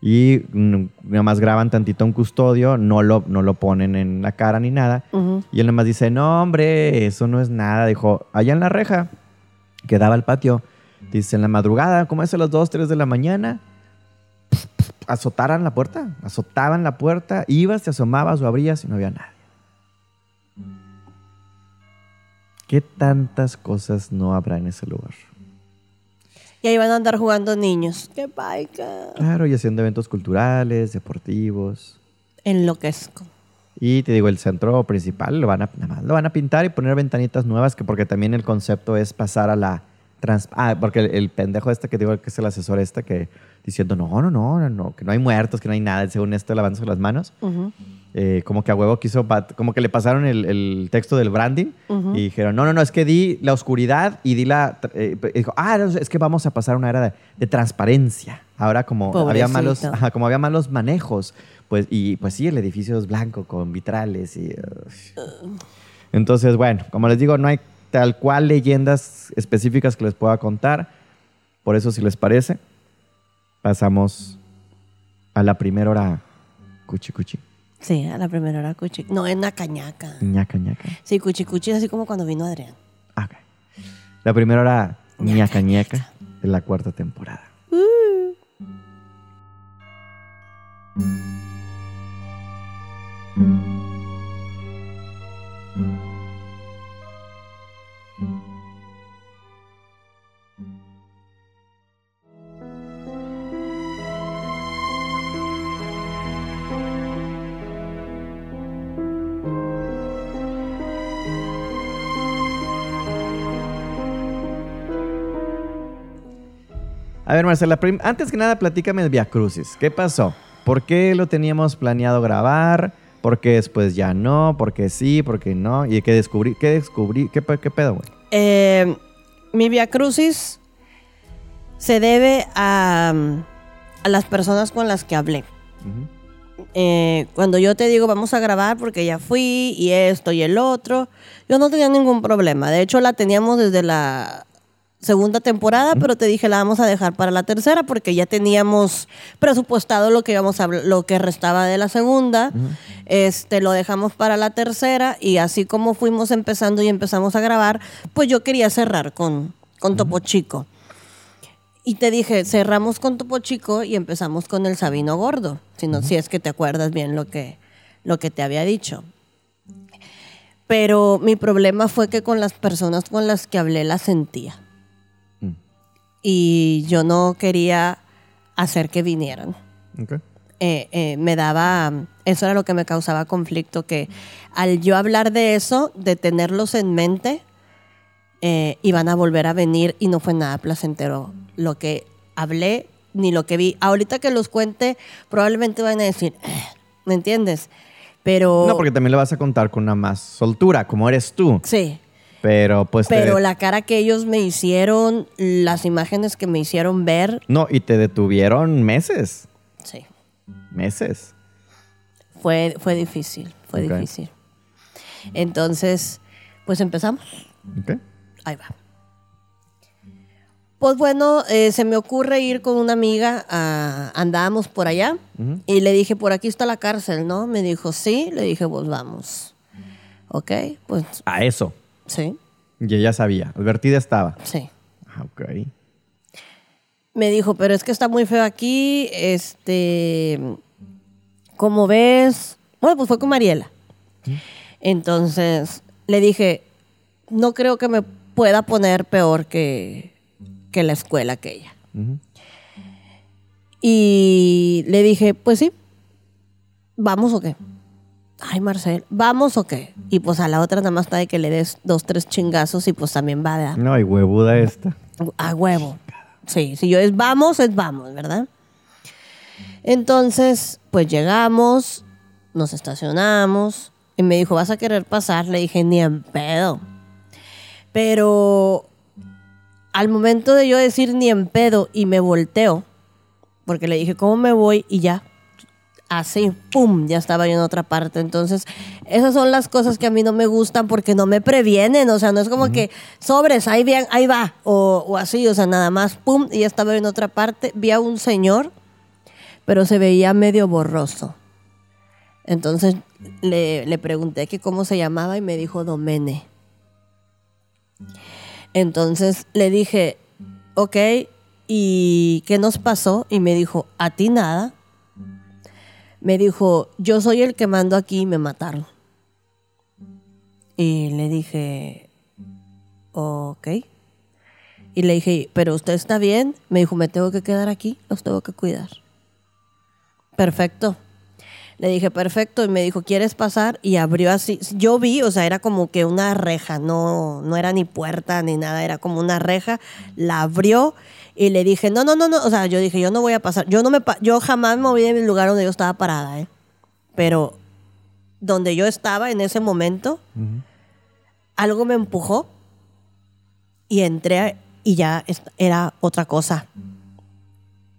Y mm, nada más graban tantito un custodio, no lo, no lo ponen en la cara ni nada. Ujú. Y él nada más dice, no, hombre, eso no es nada. Dijo, allá en la reja, que daba al patio, dice, en la madrugada, como es a las 2, 3 de la mañana, azotaran la puerta, azotaban la puerta, ibas, te asomabas o abrías y no había nada. ¿Qué tantas cosas no habrá en ese lugar? Y ahí van a andar jugando niños. ¡Qué paica! Claro, y haciendo eventos culturales, deportivos. Enloquezco. Y te digo, el centro principal lo van a, nada más lo van a pintar y poner ventanitas nuevas, que porque también el concepto es pasar a la... trans- ah, porque el, el pendejo este que digo que es el asesor este que diciendo, no, no, no, no, no, que no hay muertos, que no hay nada, según esto lavándose las manos. Eh, como que a huevo quiso, como que le pasaron el, el texto del branding y dijeron, no, no, no, es que di la oscuridad y di la... eh, y dijo, ah, es que vamos a pasar a una era de, de transparencia. Ahora como había, malos, ajá, como había malos manejos, pues, y pues sí, el edificio es blanco con vitrales y... Entonces, bueno, como les digo, no hay tal cual leyendas específicas que les pueda contar. Por eso, si les parece, pasamos a la primera hora cuchi cuchi. Sí, a la primera hora cuchi. No, es una cañaca. ñaca ñaca. Sí, cuchi cuchi es así como cuando vino Adrián. Ah, ok. La primera hora ñaca Ñaca, ñaca de la cuarta temporada. A Marcela, antes que nada, platícame el Via Crucis. ¿Qué pasó? ¿Por qué lo teníamos planeado grabar? ¿Por qué después ya no? ¿Por qué sí? ¿Por qué no? ¿Y qué descubrí? ¿Qué descubrí? ¿Qué, pe- qué pedo, güey? Eh, mi Via Crucis se debe a, a las personas con las que hablé. Eh, cuando yo te digo vamos a grabar porque ya fui y esto y el otro, yo no tenía ningún problema. De hecho, la teníamos desde la segunda temporada, pero te dije la vamos a dejar para la tercera porque ya teníamos presupuestado lo que íbamos a lo que restaba de la segunda. Este lo dejamos para la tercera y así como fuimos empezando y empezamos a grabar, pues yo quería cerrar con con Topo Chico. Y te dije, cerramos con Topo Chico y empezamos con el Sabino Gordo, si, no, si es que te acuerdas bien lo que, lo que te había dicho. Pero mi problema fue que con las personas con las que hablé las sentía. Y yo no quería hacer que vinieran. Ok. Eh, eh, me daba, eso era lo que me causaba conflicto, que al yo hablar de eso, de tenerlos en mente, eh, iban a volver a venir y no fue nada placentero lo que hablé ni lo que vi. Ahorita que los cuente, probablemente van a decir, ¿me entiendes? Pero... No, porque también le vas a contar con una más soltura, como eres tú. Sí, Pero pues te- pero la cara que ellos me hicieron, las imágenes que me hicieron ver, No, y te detuvieron meses. sí, Meses. fue, fue difícil, fue difícil. Entonces, pues empezamos. Ok. Ahí va. Pues bueno, eh, se me ocurre ir con una amiga, a- andábamos por allá y le dije, por aquí está la cárcel, ¿no? Me dijo, sí, le dije, pues vamos. Ok, pues A eso. Sí, Y ella sabía. Advertida estaba. sí. Ah, ok. Me dijo, pero es que está muy feo aquí, este, ¿cómo ves? Bueno, pues fue con Mariela. Entonces, le dije, no creo que me pueda poner peor que, que la escuela que ella. Ujú. Y le dije, pues sí, ¿vamos o qué? Ay, Marcel, ¿vamos o qué? Y pues a la otra nada más está de que le des dos, tres chingazos y pues también va de No, y huevuda esta. a huevo. Sí, si yo es vamos, es vamos, ¿verdad? Entonces, pues llegamos, nos estacionamos y me dijo, ¿vas a querer pasar? Le dije, ni en pedo. Pero al momento de yo decir ni en pedo y me volteo, porque le dije, ¿cómo me voy? Y ya, así, ¡pum! Ya estaba yo en otra parte. Entonces, esas son las cosas que a mí no me gustan porque no me previenen. O sea, no es como que sobres, ahí, bien, ahí va. O, o así, o sea, nada más, ¡pum! Y ya estaba yo en otra parte. Vi a un señor, pero se veía medio borroso. Entonces le, le pregunté que cómo se llamaba y me dijo Domene. Entonces le dije, ok, ¿y qué nos pasó? Y me dijo, a ti nada. Me dijo, yo soy el que mando aquí y me mataron. Y le dije, ok. Y le dije, ¿pero usted está bien? Me dijo, me tengo que quedar aquí, los tengo que cuidar. Perfecto. Le dije, perfecto. Y me dijo, ¿quieres pasar? Y abrió así. Yo vi, o sea, era como que una reja, no, no era ni puerta ni nada, era como una reja. La abrió y le dije, no, no, no, no. O sea, yo dije, yo no voy a pasar. Yo, no me pa- yo jamás me moví de mi lugar donde yo estaba parada, ¿eh? Pero donde yo estaba en ese momento, algo me empujó y entré y ya era otra cosa.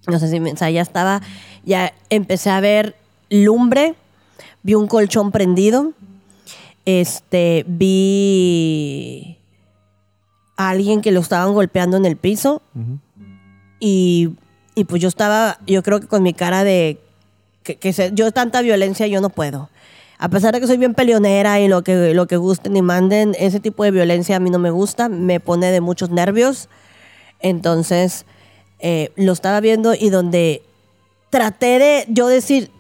No sé si me, o sea, ya estaba, ya empecé a ver lumbre, vi un colchón prendido, este, vi a alguien que lo estaban golpeando en el piso y, pues yo estaba, yo creo que con mi cara de que, que yo tanta violencia yo no puedo. A pesar de que soy bien peleonera y lo que, lo que gusten y manden, ese tipo de violencia a mí no me gusta, me pone de muchos nervios. Entonces, eh, lo estaba viendo y donde traté de yo decir,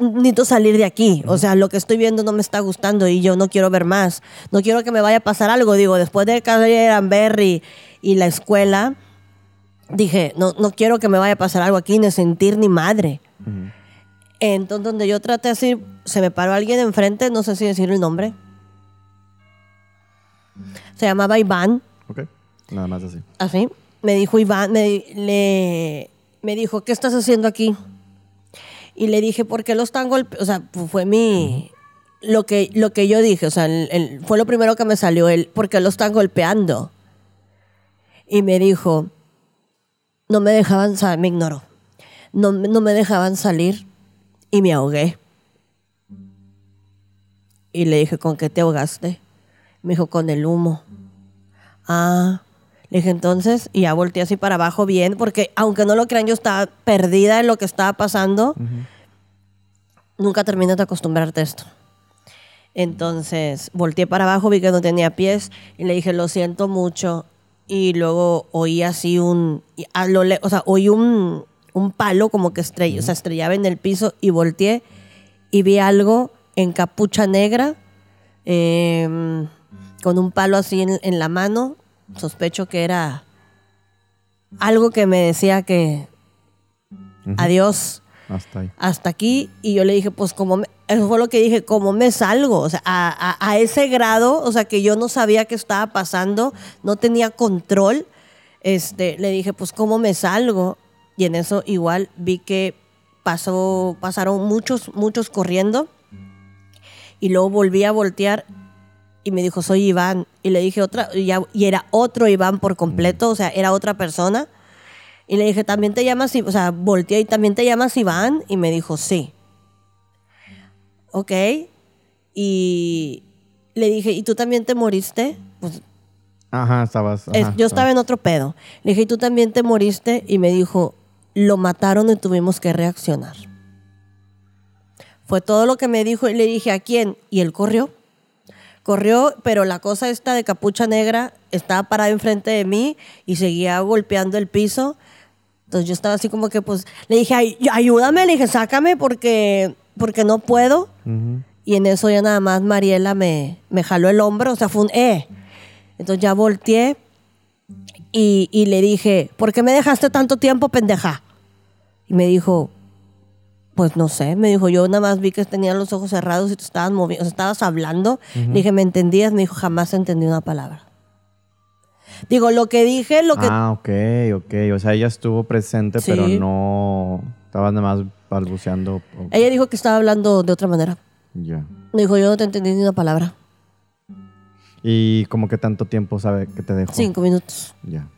necesito salir de aquí. O sea, lo que estoy viendo no me está gustando y yo no quiero ver más. No quiero que me vaya a pasar algo. Digo, después de caer Amberry y la escuela, dije, no, no quiero que me vaya a pasar algo aquí, ni sentir ni madre. Entonces, donde yo traté así, se me paró alguien enfrente, no sé si decir el nombre. Se llamaba Iván, Ok. Nada más así. así. Me dijo Iván, me, le, me dijo, ¿qué estás haciendo aquí? Y le dije, ¿por qué lo están golpeando? O sea, fu- fue mi... Lo que, lo que yo dije, o sea, el- el- fue lo primero que me salió, el, ¿por qué lo están golpeando? Y me dijo, no me dejaban salir, me ignoró. No, no me dejaban salir y me ahogué. Y le dije, ¿con qué te ahogaste? Me dijo, con el humo. Ah, le dije entonces, y ya volteé así para abajo bien, porque aunque no lo crean, yo estaba perdida en lo que estaba pasando. Nunca terminas de acostumbrarte a esto. Entonces, volteé para abajo, vi que no tenía pies, y le dije, lo siento mucho. Y luego oí así un, y a lo le- o sea, oí un, un palo como que estrella, o sea, estrellaba en el piso y volteé y vi algo en capucha negra, em, con un palo así en, en la mano. Sospecho que era algo que me decía que adiós, Hasta ahí. hasta aquí. Y yo le dije, pues como, me- eso fue lo que dije, ¿cómo me salgo? O sea, a, a- a ese grado, o sea, que yo no sabía qué estaba pasando, no tenía control. Este, le dije, pues ¿cómo me salgo? Y en eso igual vi que pasó, pasaron muchos, muchos corriendo. Y luego volví a voltear y me dijo, soy Iván. Y le dije otra, y, ya- y era otro Iván por completo, o sea, era otra persona. Y le dije, ¿también te llamas, I-?" o sea, volteé y también te llamas Iván? Y me dijo, sí. Ok. Y le dije, ¿y tú también te moriste? Pues Ajá, estabas. es- ajá, yo estaba en otro pedo. Le dije, ¿y tú también te moriste? Y me dijo, lo mataron y tuvimos que reaccionar. Fue todo lo que me dijo y le dije, ¿a quién? Y él corrió. Corrió, pero la cosa esta de capucha negra estaba parada enfrente de mí y seguía golpeando el piso. Entonces yo estaba así como que, pues, le dije, "Ay, ayúdame, le dije, sácame porque, porque no puedo. Y en eso ya nada más Mariela me, me jaló el hombro, o sea, fue un eh. Entonces ya volteé y, y le dije, ¿por qué me dejaste tanto tiempo, pendeja? Y me dijo, pues no sé, me dijo, yo nada más vi que tenías los ojos cerrados y te estabas moviendo, o sea, estabas hablando. Le dije, ¿me entendías? Me dijo, jamás entendí una palabra. Digo, lo que dije, lo que... Ah, ok, ok. O sea, ella estuvo presente, Sí. pero no. Estaba nada más balbuceando. o- Ella dijo que estaba hablando de otra manera. Ya. Me dijo, yo no te entendí ni una palabra. ¿Y como que tanto tiempo sabe que te dejó? Cinco minutos. Ya.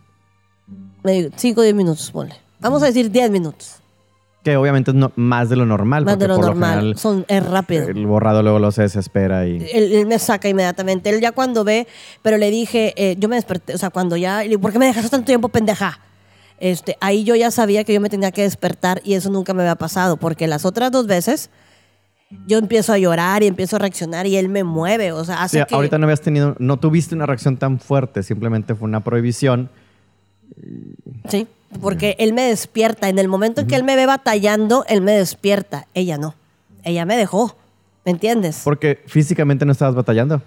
Me dijo, cinco o diez minutos, ponle. Vamos a decir diez minutos. Que obviamente es no- más de lo normal. Más porque de lo por normal. general Son, es rápido. el borrado luego lo se desespera y. Él, él me saca inmediatamente. Él ya cuando ve, pero le dije, eh, yo me desperté, o sea, cuando ya, le digo, ¿por qué me dejaste tanto tiempo, pendeja? Este, ahí yo ya sabía que yo me tenía que despertar y eso nunca me había pasado, porque las otras dos veces yo empiezo a llorar y empiezo a reaccionar y él me mueve, o sea, hace Sí, que... ahorita no habías tenido, no tuviste una reacción tan fuerte, simplemente fue una prohibición. Sí, porque él me despierta. En el momento en que él me ve batallando, él me despierta. Ella no. Ella me dejó. ¿Me entiendes? Porque físicamente no estabas batallando.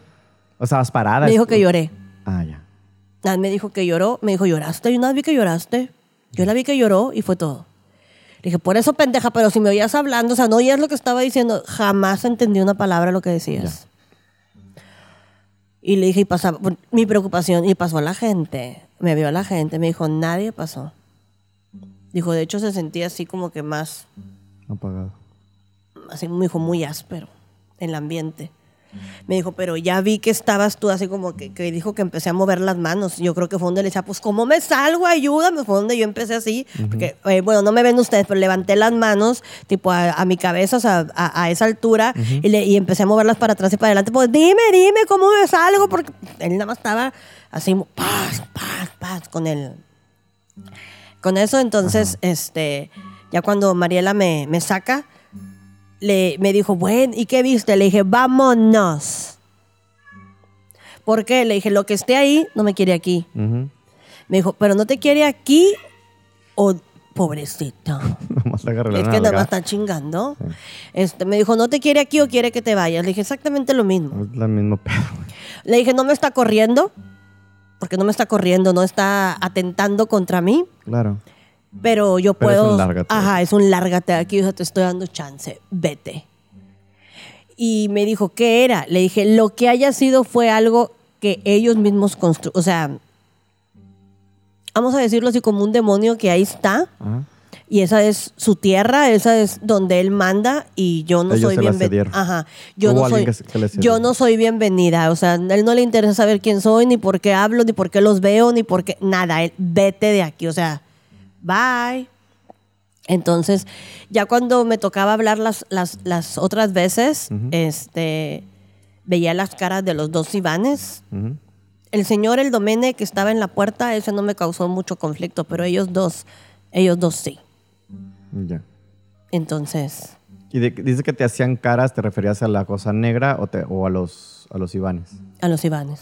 O estabas parada. Me dijo que lloré. Ah, ya. Me dijo que lloró. Me dijo, ¿lloraste? Yo una vez vi que lloraste. Yo la vi que lloró y fue todo. Le dije, por eso pendeja, pero si me oías hablando, o sea, no oías lo que estaba diciendo, jamás entendí una palabra lo que decías. Y le dije, y pasaba, mi preocupación, y pasó a la gente, me vio a la gente, me dijo, nadie pasó. Dijo, de hecho se sentía así como que más, Apagado. así me dijo, muy áspero el ambiente. Me dijo, pero ya vi que estabas tú así como que, que dijo que empecé a mover las manos. Yo creo que fue donde le decía, pues, ¿cómo me salgo? Ayúdame. Fue donde yo empecé así. Porque, eh, bueno, no me ven ustedes, pero levanté las manos, tipo, a, a mi cabeza, o sea, a, a esa altura, y, le, y empecé a moverlas para atrás y para adelante. Pues, dime, dime, ¿cómo me salgo? Porque él nada más estaba así, paz, paz, paz, con el... Con eso, entonces, este, ya cuando Mariela me, me saca, le, me dijo, bueno, ¿y qué viste? Le dije, vámonos. ¿Por qué? Le dije, lo que esté ahí no me quiere aquí. Me dijo, pero no te quiere aquí o pobrecito. (laughs) Es que nada más está chingando. Este, me dijo, ¿no te quiere aquí o quiere que te vayas? Le dije, exactamente lo mismo. Es la mismo (laughs) pedo. Le dije, no me está corriendo, porque no me está corriendo, no está atentando contra mí, Claro. Pero yo Pero es puedo. un lárgate. Ajá, es un lárgate de aquí, o sea, te estoy dando chance, vete. Y me dijo, ¿qué era? Le dije, lo que haya sido fue algo que ellos mismos construyeron. O sea, vamos a decirlo así como un demonio que ahí está. Ajá. Y esa es su tierra, esa es donde él manda y yo no Ellos soy bienvenida. Ajá. Yo no soy yo no soy bienvenida, o sea, a él no le interesa saber quién soy, ni por qué hablo, ni por qué los veo, ni por qué nada, él vete de aquí, o sea, bye. Entonces, ya cuando me tocaba hablar las, las, las otras veces, este veía las caras de los dos Ivanes. El señor, el Domene, que estaba en la puerta, ese no me causó mucho conflicto, pero ellos dos, ellos dos sí. Ya. Entonces, Y de- dice que te hacían caras, ¿te referías a la cosa negra o, te- o a los a los Ivanes? a los Ivanes.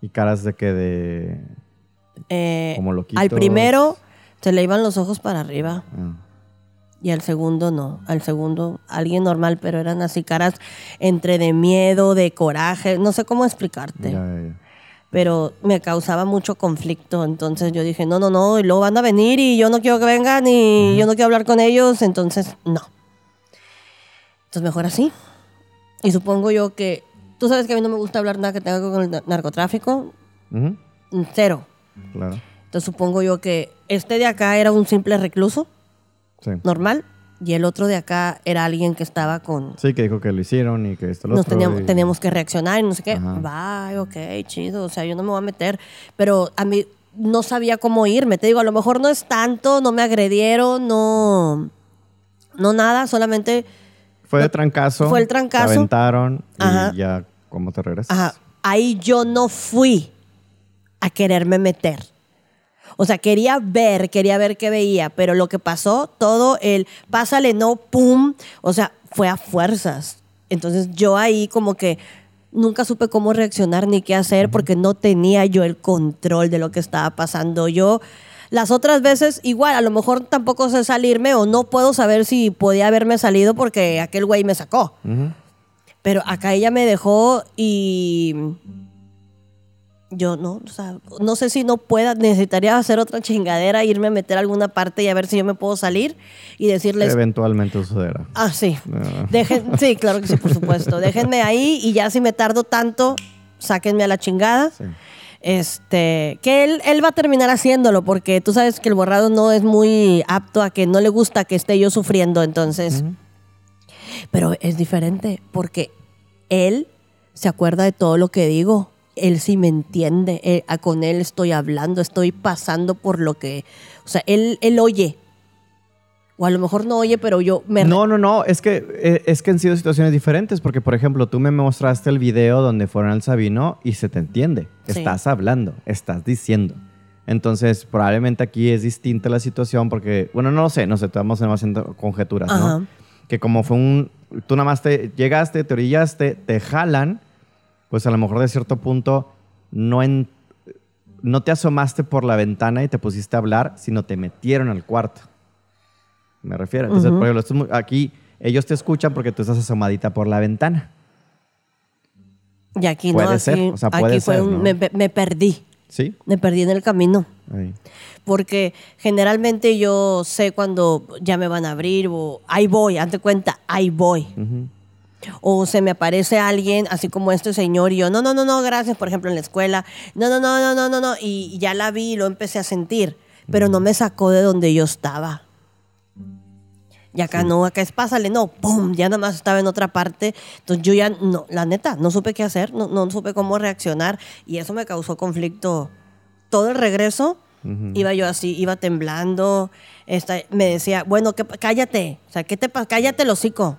Y caras de que de Eh, Como loquitos. al primero se le iban los ojos para arriba. Ah, Y al segundo no. Al segundo, alguien normal, pero eran así caras entre de miedo, de coraje. No sé cómo explicarte. ya, ya, ya. Pero me causaba mucho conflicto. Entonces yo dije, no, no, no. Y luego van a venir y yo no quiero que vengan y yo no quiero hablar con ellos. Entonces, no. Entonces mejor así. Y supongo yo que. Tú sabes que a mí no me gusta hablar nada que tenga que ver con el na- narcotráfico. Cero. Claro. Entonces supongo yo que este de acá era un simple recluso, Sí. normal. Y el otro de acá era alguien que estaba con. Sí, que dijo que lo hicieron y que esto lo Nos otro. teníamos, y- teníamos que reaccionar y no sé qué. Va, ok, chido. O sea, yo no me voy a meter. Pero a mí no sabía cómo irme. Te digo, a lo mejor no es tanto, no me agredieron, no. No nada, solamente. Fue de trancazo. Fue el trancazo. Te aventaron Ajá. y ya, ¿cómo te regresas? Ajá, ahí yo no fui a quererme meter. O sea, quería ver, quería ver qué veía, pero lo que pasó, todo el pásale, no, pum, o sea, fue a fuerzas. Entonces yo ahí como que nunca supe cómo reaccionar ni qué hacer porque no tenía yo el control de lo que estaba pasando. Yo las otras veces igual, a lo mejor tampoco sé salirme o no puedo saber si podía haberme salido porque aquel güey me sacó. Pero acá ella me dejó y yo no, o sea, no sé si no pueda, necesitaría hacer otra chingadera, irme a meter a alguna parte y a ver si yo me puedo salir y decirles, Eventualmente sucederá. ah, sí, Ah. dejen, sí, claro que sí, por supuesto, (laughs) déjenme ahí y ya si me tardo tanto, sáquenme a la chingada. Sí. Este, que él, él va a terminar haciéndolo porque tú sabes que el borrado no es muy apto a que no le gusta que esté yo sufriendo, entonces... Pero es diferente porque él se acuerda de todo lo que digo. Él sí me entiende. Él- a- con él estoy hablando, estoy pasando por lo que... O sea, él, él oye. O a lo mejor no oye, pero yo me... No, no, no, es que, eh, es que han sido situaciones diferentes, porque por ejemplo, tú me mostraste el video donde fueron al Sabino y se te entiende. Sí. Estás hablando, estás diciendo. Entonces, probablemente aquí es distinta la situación porque, bueno, no lo sé, no sé, estamos haciendo conjeturas, ¿no? Que como fue un, tú nada más te llegaste, te orillaste, te jalan, pues a lo mejor de cierto punto no, en, no te asomaste por la ventana y te pusiste a hablar, sino te metieron al cuarto. Me refiero. Entonces, por ejemplo, aquí ellos te escuchan porque tú estás asomadita por la ventana. Y aquí Puede no, ser, aquí, o sea, aquí puede fue ser, un- ¿no? me, me perdí. ¿Sí? Me perdí en el camino. Ahí. Porque generalmente yo sé cuando ya me van a abrir o ahí voy, ante cuenta, ahí voy. Ujú. O se me aparece alguien, así como este señor, y yo, no, no, no, no, gracias, por ejemplo, en la escuela, no, no, no, no, no, no, no, y ya la vi y lo empecé a sentir, pero no me sacó de donde yo estaba. Y acá no, acá es pásale, no, pum, ya nada más estaba en otra parte. Entonces yo ya, no, la neta, no supe qué hacer, no, no supe cómo reaccionar, y eso me causó conflicto. Todo el regreso, iba yo así, iba temblando, esta, me decía, bueno, que, cállate, o sea, ¿qué te pasa? Cállate el hocico.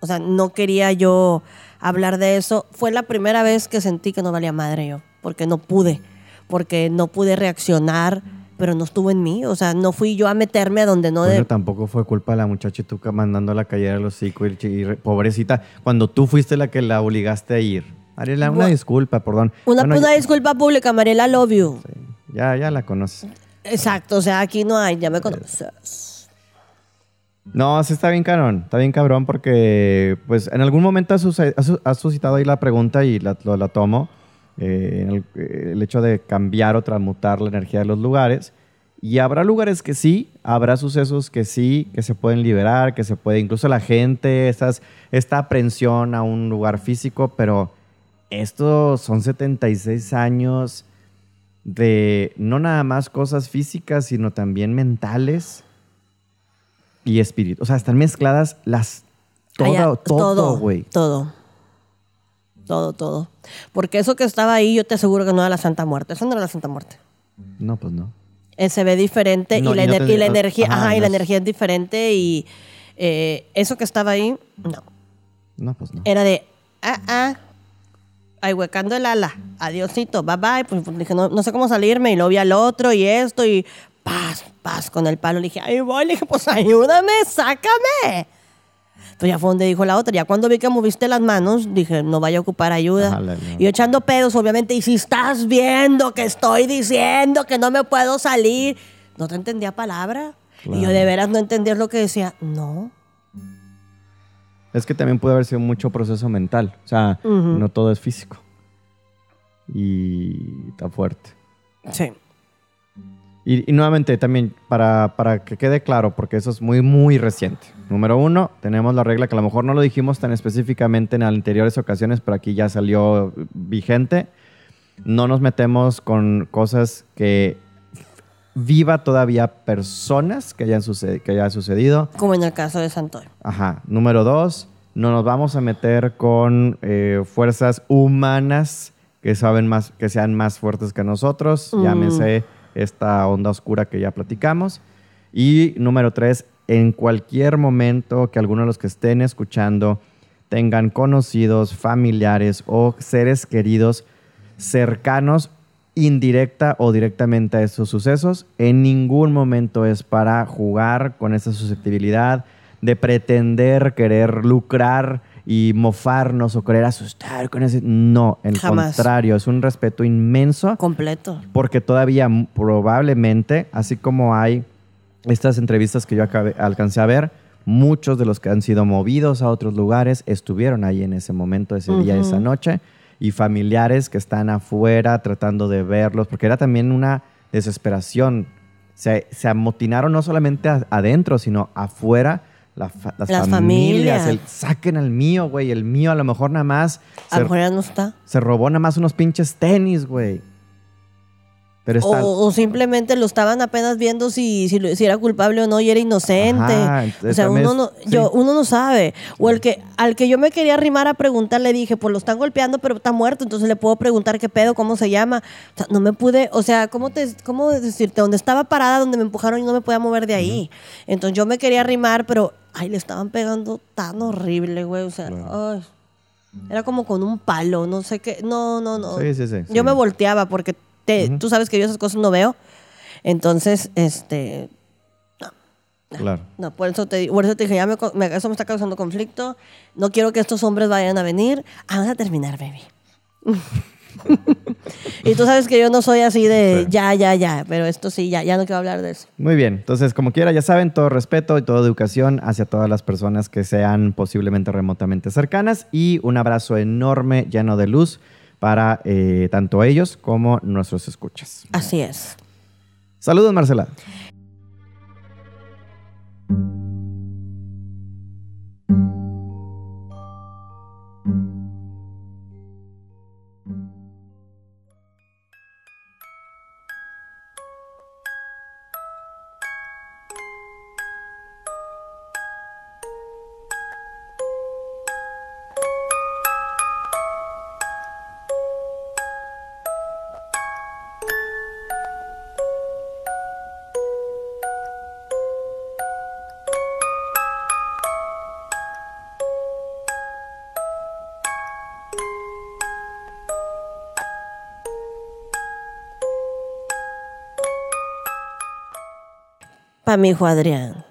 O sea, no quería yo hablar de eso. Fue la primera vez que sentí que no valía madre yo, porque no pude, porque no pude reaccionar, pero no estuvo en mí. O sea, no fui yo a meterme a donde no Bueno, de... tampoco fue culpa de la muchacha y tú ca- mandándola a callar el hocico y, y re- pobrecita, cuando tú fuiste la que la obligaste a ir. Mariela, una Bu- disculpa, perdón. Una, Bueno, una disculpa pública, Mariela, love you. Ya, ya la conoces. Exacto, o sea, aquí no hay, ya me conoces. No, sí está bien cabrón, está bien cabrón porque pues en algún momento has, suscitado ahí la pregunta y la, tomo, eh, eh, el hecho de cambiar o transmutar la energía de los lugares. Y habrá lugares que sí, habrá sucesos que sí, que se pueden liberar, que se puede, incluso la gente, estas, esta aprensión a un lugar físico, pero estos son 76 años de no nada más cosas físicas, sino también mentales y espíritu. O sea, están mezcladas las... Allá, Todo, todo, güey. Todo. Todo, todo. Porque eso que estaba ahí, yo te aseguro que no era la Santa Muerte. Eso no era la Santa Muerte. No, pues no. Eh, se ve diferente No, y, la y no ener- te- y la energía, ajá, ajá, y la es- energía es diferente y eh, eso que estaba ahí, no. No, pues no. Era de, ah, ah, ay, huecando el ala, adiosito, bye bye. Pues, pues, dije, no, no sé cómo salirme y lo vi al otro y esto y paz, paz con el palo. Le dije, ay, voy, le dije, pues ayúdame, sácame. Pues ya fue donde dijo la otra. Ya cuando vi que moviste las manos, dije, no vaya a ocupar ayuda. Y yo echando pedos, obviamente. Y si estás viendo que estoy diciendo que no me puedo salir, no te entendía palabra. Y yo de veras no entendía lo que decía. No. Es que también puede haber sido mucho proceso mental. O sea, no todo es físico. Y está fuerte. Sí. Y, y nuevamente también para, para que quede claro, porque eso es muy, muy reciente. Número uno, tenemos la regla que a lo mejor no lo dijimos tan específicamente en anteriores ocasiones, pero aquí ya salió vigente. No nos metemos con cosas que viva todavía personas que hayan, que haya sucedido. Como en el caso de Santoy. Ajá. Número dos, no nos vamos a meter con eh, fuerzas humanas que saben más, que sean más fuertes que nosotros. Mm. Llámese esta onda oscura que ya platicamos. Y número tres, en cualquier momento que alguno de los que estén escuchando tengan conocidos, familiares o seres queridos cercanos indirecta o directamente a esos sucesos, en ningún momento es para jugar con esa susceptibilidad de pretender querer lucrar y mofarnos o querer asustar con ese... No, el Jamás. contrario, es un respeto inmenso Completo. porque todavía probablemente, así como hay estas entrevistas que yo acabé- alcancé a ver, muchos de los que han sido movidos a otros lugares estuvieron ahí en ese momento, ese día, Ujú. esa noche, y familiares que están afuera tratando de verlos, porque era también una desesperación. Se, se amotinaron no solamente adentro, sino afuera. La fa- las, Las familias, familias. el, saquen al mío, güey. El mío a lo mejor nada más A lo mejor ya no está. se robó nada más unos pinches tenis, güey. Pero está, O, o simplemente lo estaban apenas viendo si, si, era culpable o no y era inocente. Ajá, o sea, uno no, es- yo, sí. uno no sabe. O el que al que yo me quería arrimar a preguntar, le dije, pues lo están golpeando, pero está muerto, entonces le puedo preguntar qué pedo, cómo se llama. O sea, no me pude, o sea, ¿cómo, te, cómo decirte? Donde estaba parada, donde me empujaron y no me podía mover de ahí. Entonces yo me quería arrimar, pero, ay, le estaban pegando tan horrible, güey. O sea, ay, era como con un palo, no sé qué. No, no, no. Sí, sí. Yo me volteaba porque te- tú sabes que yo esas cosas no veo. Entonces, este, Claro. no, por eso te, por eso te dije, ya me, co- me- eso me está causando conflicto. No quiero que estos hombres vayan a venir. Ah, Vamos a terminar, baby. (laughs) y tú sabes que yo no soy así de Sí. ya, ya, ya, pero esto sí, ya, ya no quiero hablar de eso. Muy bien, entonces como quiera, ya saben, todo respeto y toda educación hacia todas las personas que sean posiblemente remotamente cercanas y un abrazo enorme, lleno de luz para eh, tanto ellos como nuestros escuchas. Así es. Saludos, Marcela. Mi hijo Adrián,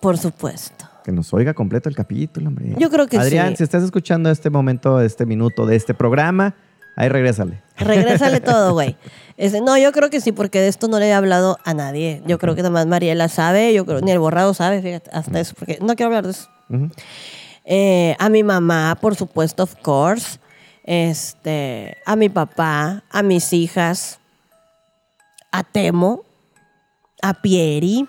por supuesto. Que nos oiga completo el capítulo, hombre. Yo creo que Adrián, sí. si estás escuchando este momento, este minuto de este programa, ahí regrésale. Regrésale (laughs) todo, güey. No, yo creo que sí, porque de esto no le he hablado a nadie. Yo creo que nada más Mariela sabe, yo creo, ni el borrado sabe, fíjate, hasta eso, porque no quiero hablar de eso. Eh, a mi mamá, por supuesto, of course. Este, a mi papá, a mis hijas, a Temo, a Pieri.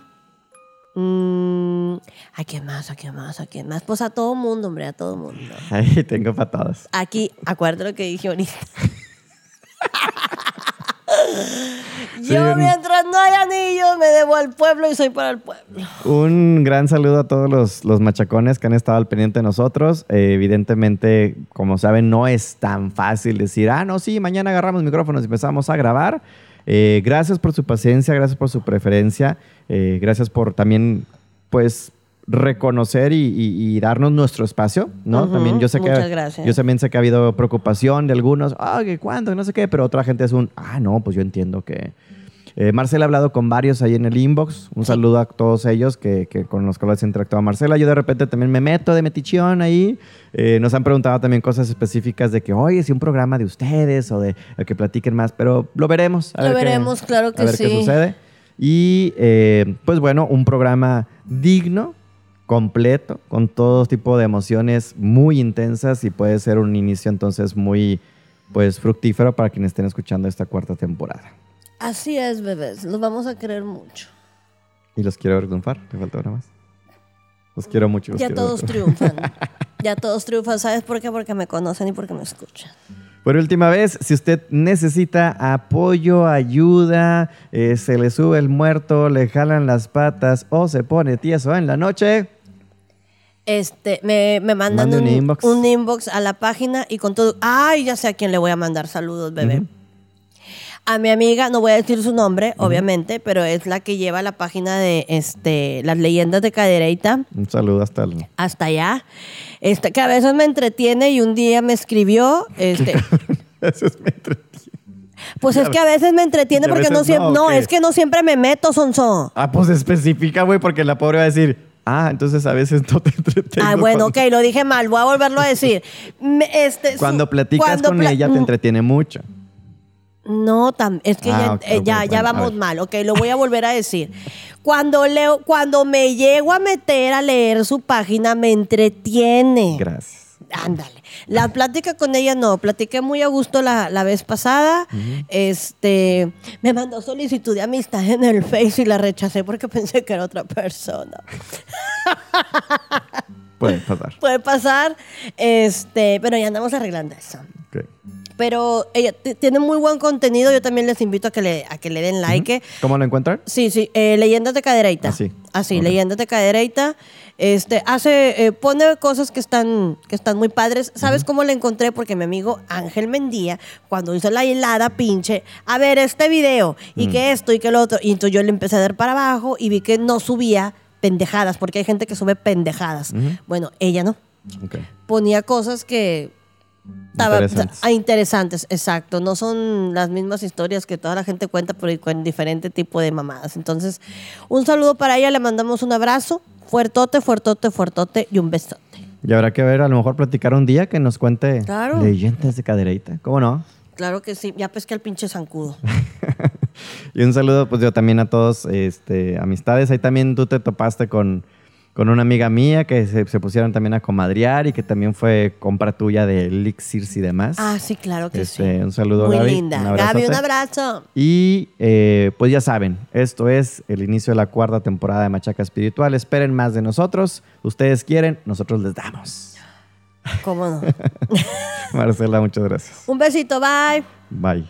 Mm, ¿A quién más? ¿A quién más? ¿A quién más? Pues a todo mundo, hombre, a todo mundo. (laughs) Ahí tengo patadas. Aquí, acuérdate lo que dije ahorita. Sí, (laughs) Yo un- mientras no haya anillos me debo al pueblo y soy para el pueblo. Un gran saludo a todos los, los machacones que han estado al pendiente de nosotros. Eh, evidentemente, como saben, no es tan fácil decir, ah, no, sí, mañana agarramos micrófonos y empezamos a grabar. Eh, gracias por su paciencia, gracias por su preferencia, eh, gracias por también, pues, reconocer y, y- y darnos nuestro espacio, ¿no? También yo sé que muchas gracias. yo también sé que ha habido preocupación de algunos, ah, que cuándo, no sé qué, pero otra gente es un, ah, no, pues yo entiendo que Eh, Marcela ha hablado con varios ahí en el inbox. Un saludo a todos ellos que, que con los cuales interactuado Marcela. Yo de repente también me meto de metichón ahí. Eh, nos han preguntado también cosas específicas de que, oye, si un programa de ustedes o de, que platiquen más, pero lo veremos. a Lo ver qué- veremos, claro que a ver qué sí. sucede. Y eh, pues bueno, un programa digno, completo, con todo tipo de emociones muy intensas y puede ser un inicio entonces muy pues fructífero para quienes estén escuchando esta cuarta temporada. Así es, bebés. Los vamos a querer mucho. Y los quiero ver triunfar, te falta una más. Los quiero mucho. los Ya quiero todos triunfan. (laughs) Ya todos triunfan. ¿Sabes por qué? Porque me conocen y porque me escuchan. Por última vez, si usted necesita apoyo, ayuda, eh, se le sube el muerto, le jalan las patas o se pone tieso en la noche, Este, me, me mandan Mande un un, inbox. un inbox a la página y con todo. Ay, ya sé a quién le voy a mandar saludos, bebé. A mi amiga, no voy a decir su nombre, obviamente, pero es la que lleva la página de este, las leyendas de Cadereyta. un saludo hasta el... hasta allá, este, que a veces me entretiene y un día me escribió, este, (laughs) Eso es me entretiene. pues es que a veces me entretiene a porque no veces siempre, no, es que no siempre me meto, Sonso. Ah, pues especifica, güey, porque la pobre va a decir, ah, entonces a veces no te entretengo. Ah, bueno, cuando, ok, lo dije mal, voy a volverlo a decir. Este, Cuando platicas cuando con pla- ella te entretiene mucho. No, tam- es que Ah, ya, ok, eh, ya, ya vamos mal, ok, lo voy a (laughs) volver a decir. Cuando leo, cuando me llego a meter a leer su página, me entretiene. Gracias. Ándale. La plática con ella no, platiqué muy a gusto la, la vez pasada. Este, me mandó solicitud de amistad en el Face y la rechacé porque pensé que era otra persona. Puede pasar. Puede pasar, este, pero ya andamos arreglando eso. Ok. Pero ella tiene muy buen contenido, yo también les invito a que le, a que le den like. ¿Cómo lo encuentran? Sí, sí, eh, Leyendas de Cadereita. Así. Así, Ok. Leyendas de Cadereita. Este, hace, eh, pone cosas que están, que están muy padres. ¿Sabes cómo la encontré? Porque mi amigo Ángel Mendía, cuando hizo la helada pinche, a ver, este video, y Mm. que esto, y que lo otro. Y entonces yo le empecé a dar para abajo y vi que no subía pendejadas, porque hay gente que sube pendejadas. Bueno, ella no. Ponía cosas que ah, interesantes, exacto. No son las mismas historias que toda la gente cuenta, pero con diferente tipo de mamadas. Entonces, un saludo para ella, le mandamos un abrazo, fuertote, fuertote, fuertote y un besote. Y habrá que ver, a lo mejor platicar un día que nos cuente Claro. leyendas de cadereita. ¿Cómo no? Claro que sí, ya pesqué al pinche zancudo. (laughs) Y un saludo, pues yo también a todos, este, amistades. Ahí también tú te topaste con, con una amiga mía que se, se pusieron también a comadrear y que también fue compra tuya de elixirs y demás. Ah, sí, claro que Este, sí. un saludo, Muy Gaby. linda. Un Gaby, un abrazo. Y eh, pues ya saben, esto es el inicio de la cuarta temporada de Machaca Espiritual. Esperen más de nosotros. Ustedes quieren, nosotros les damos. ¿Cómo no? (laughs) Marcela, muchas gracias. un besito, bye. Bye.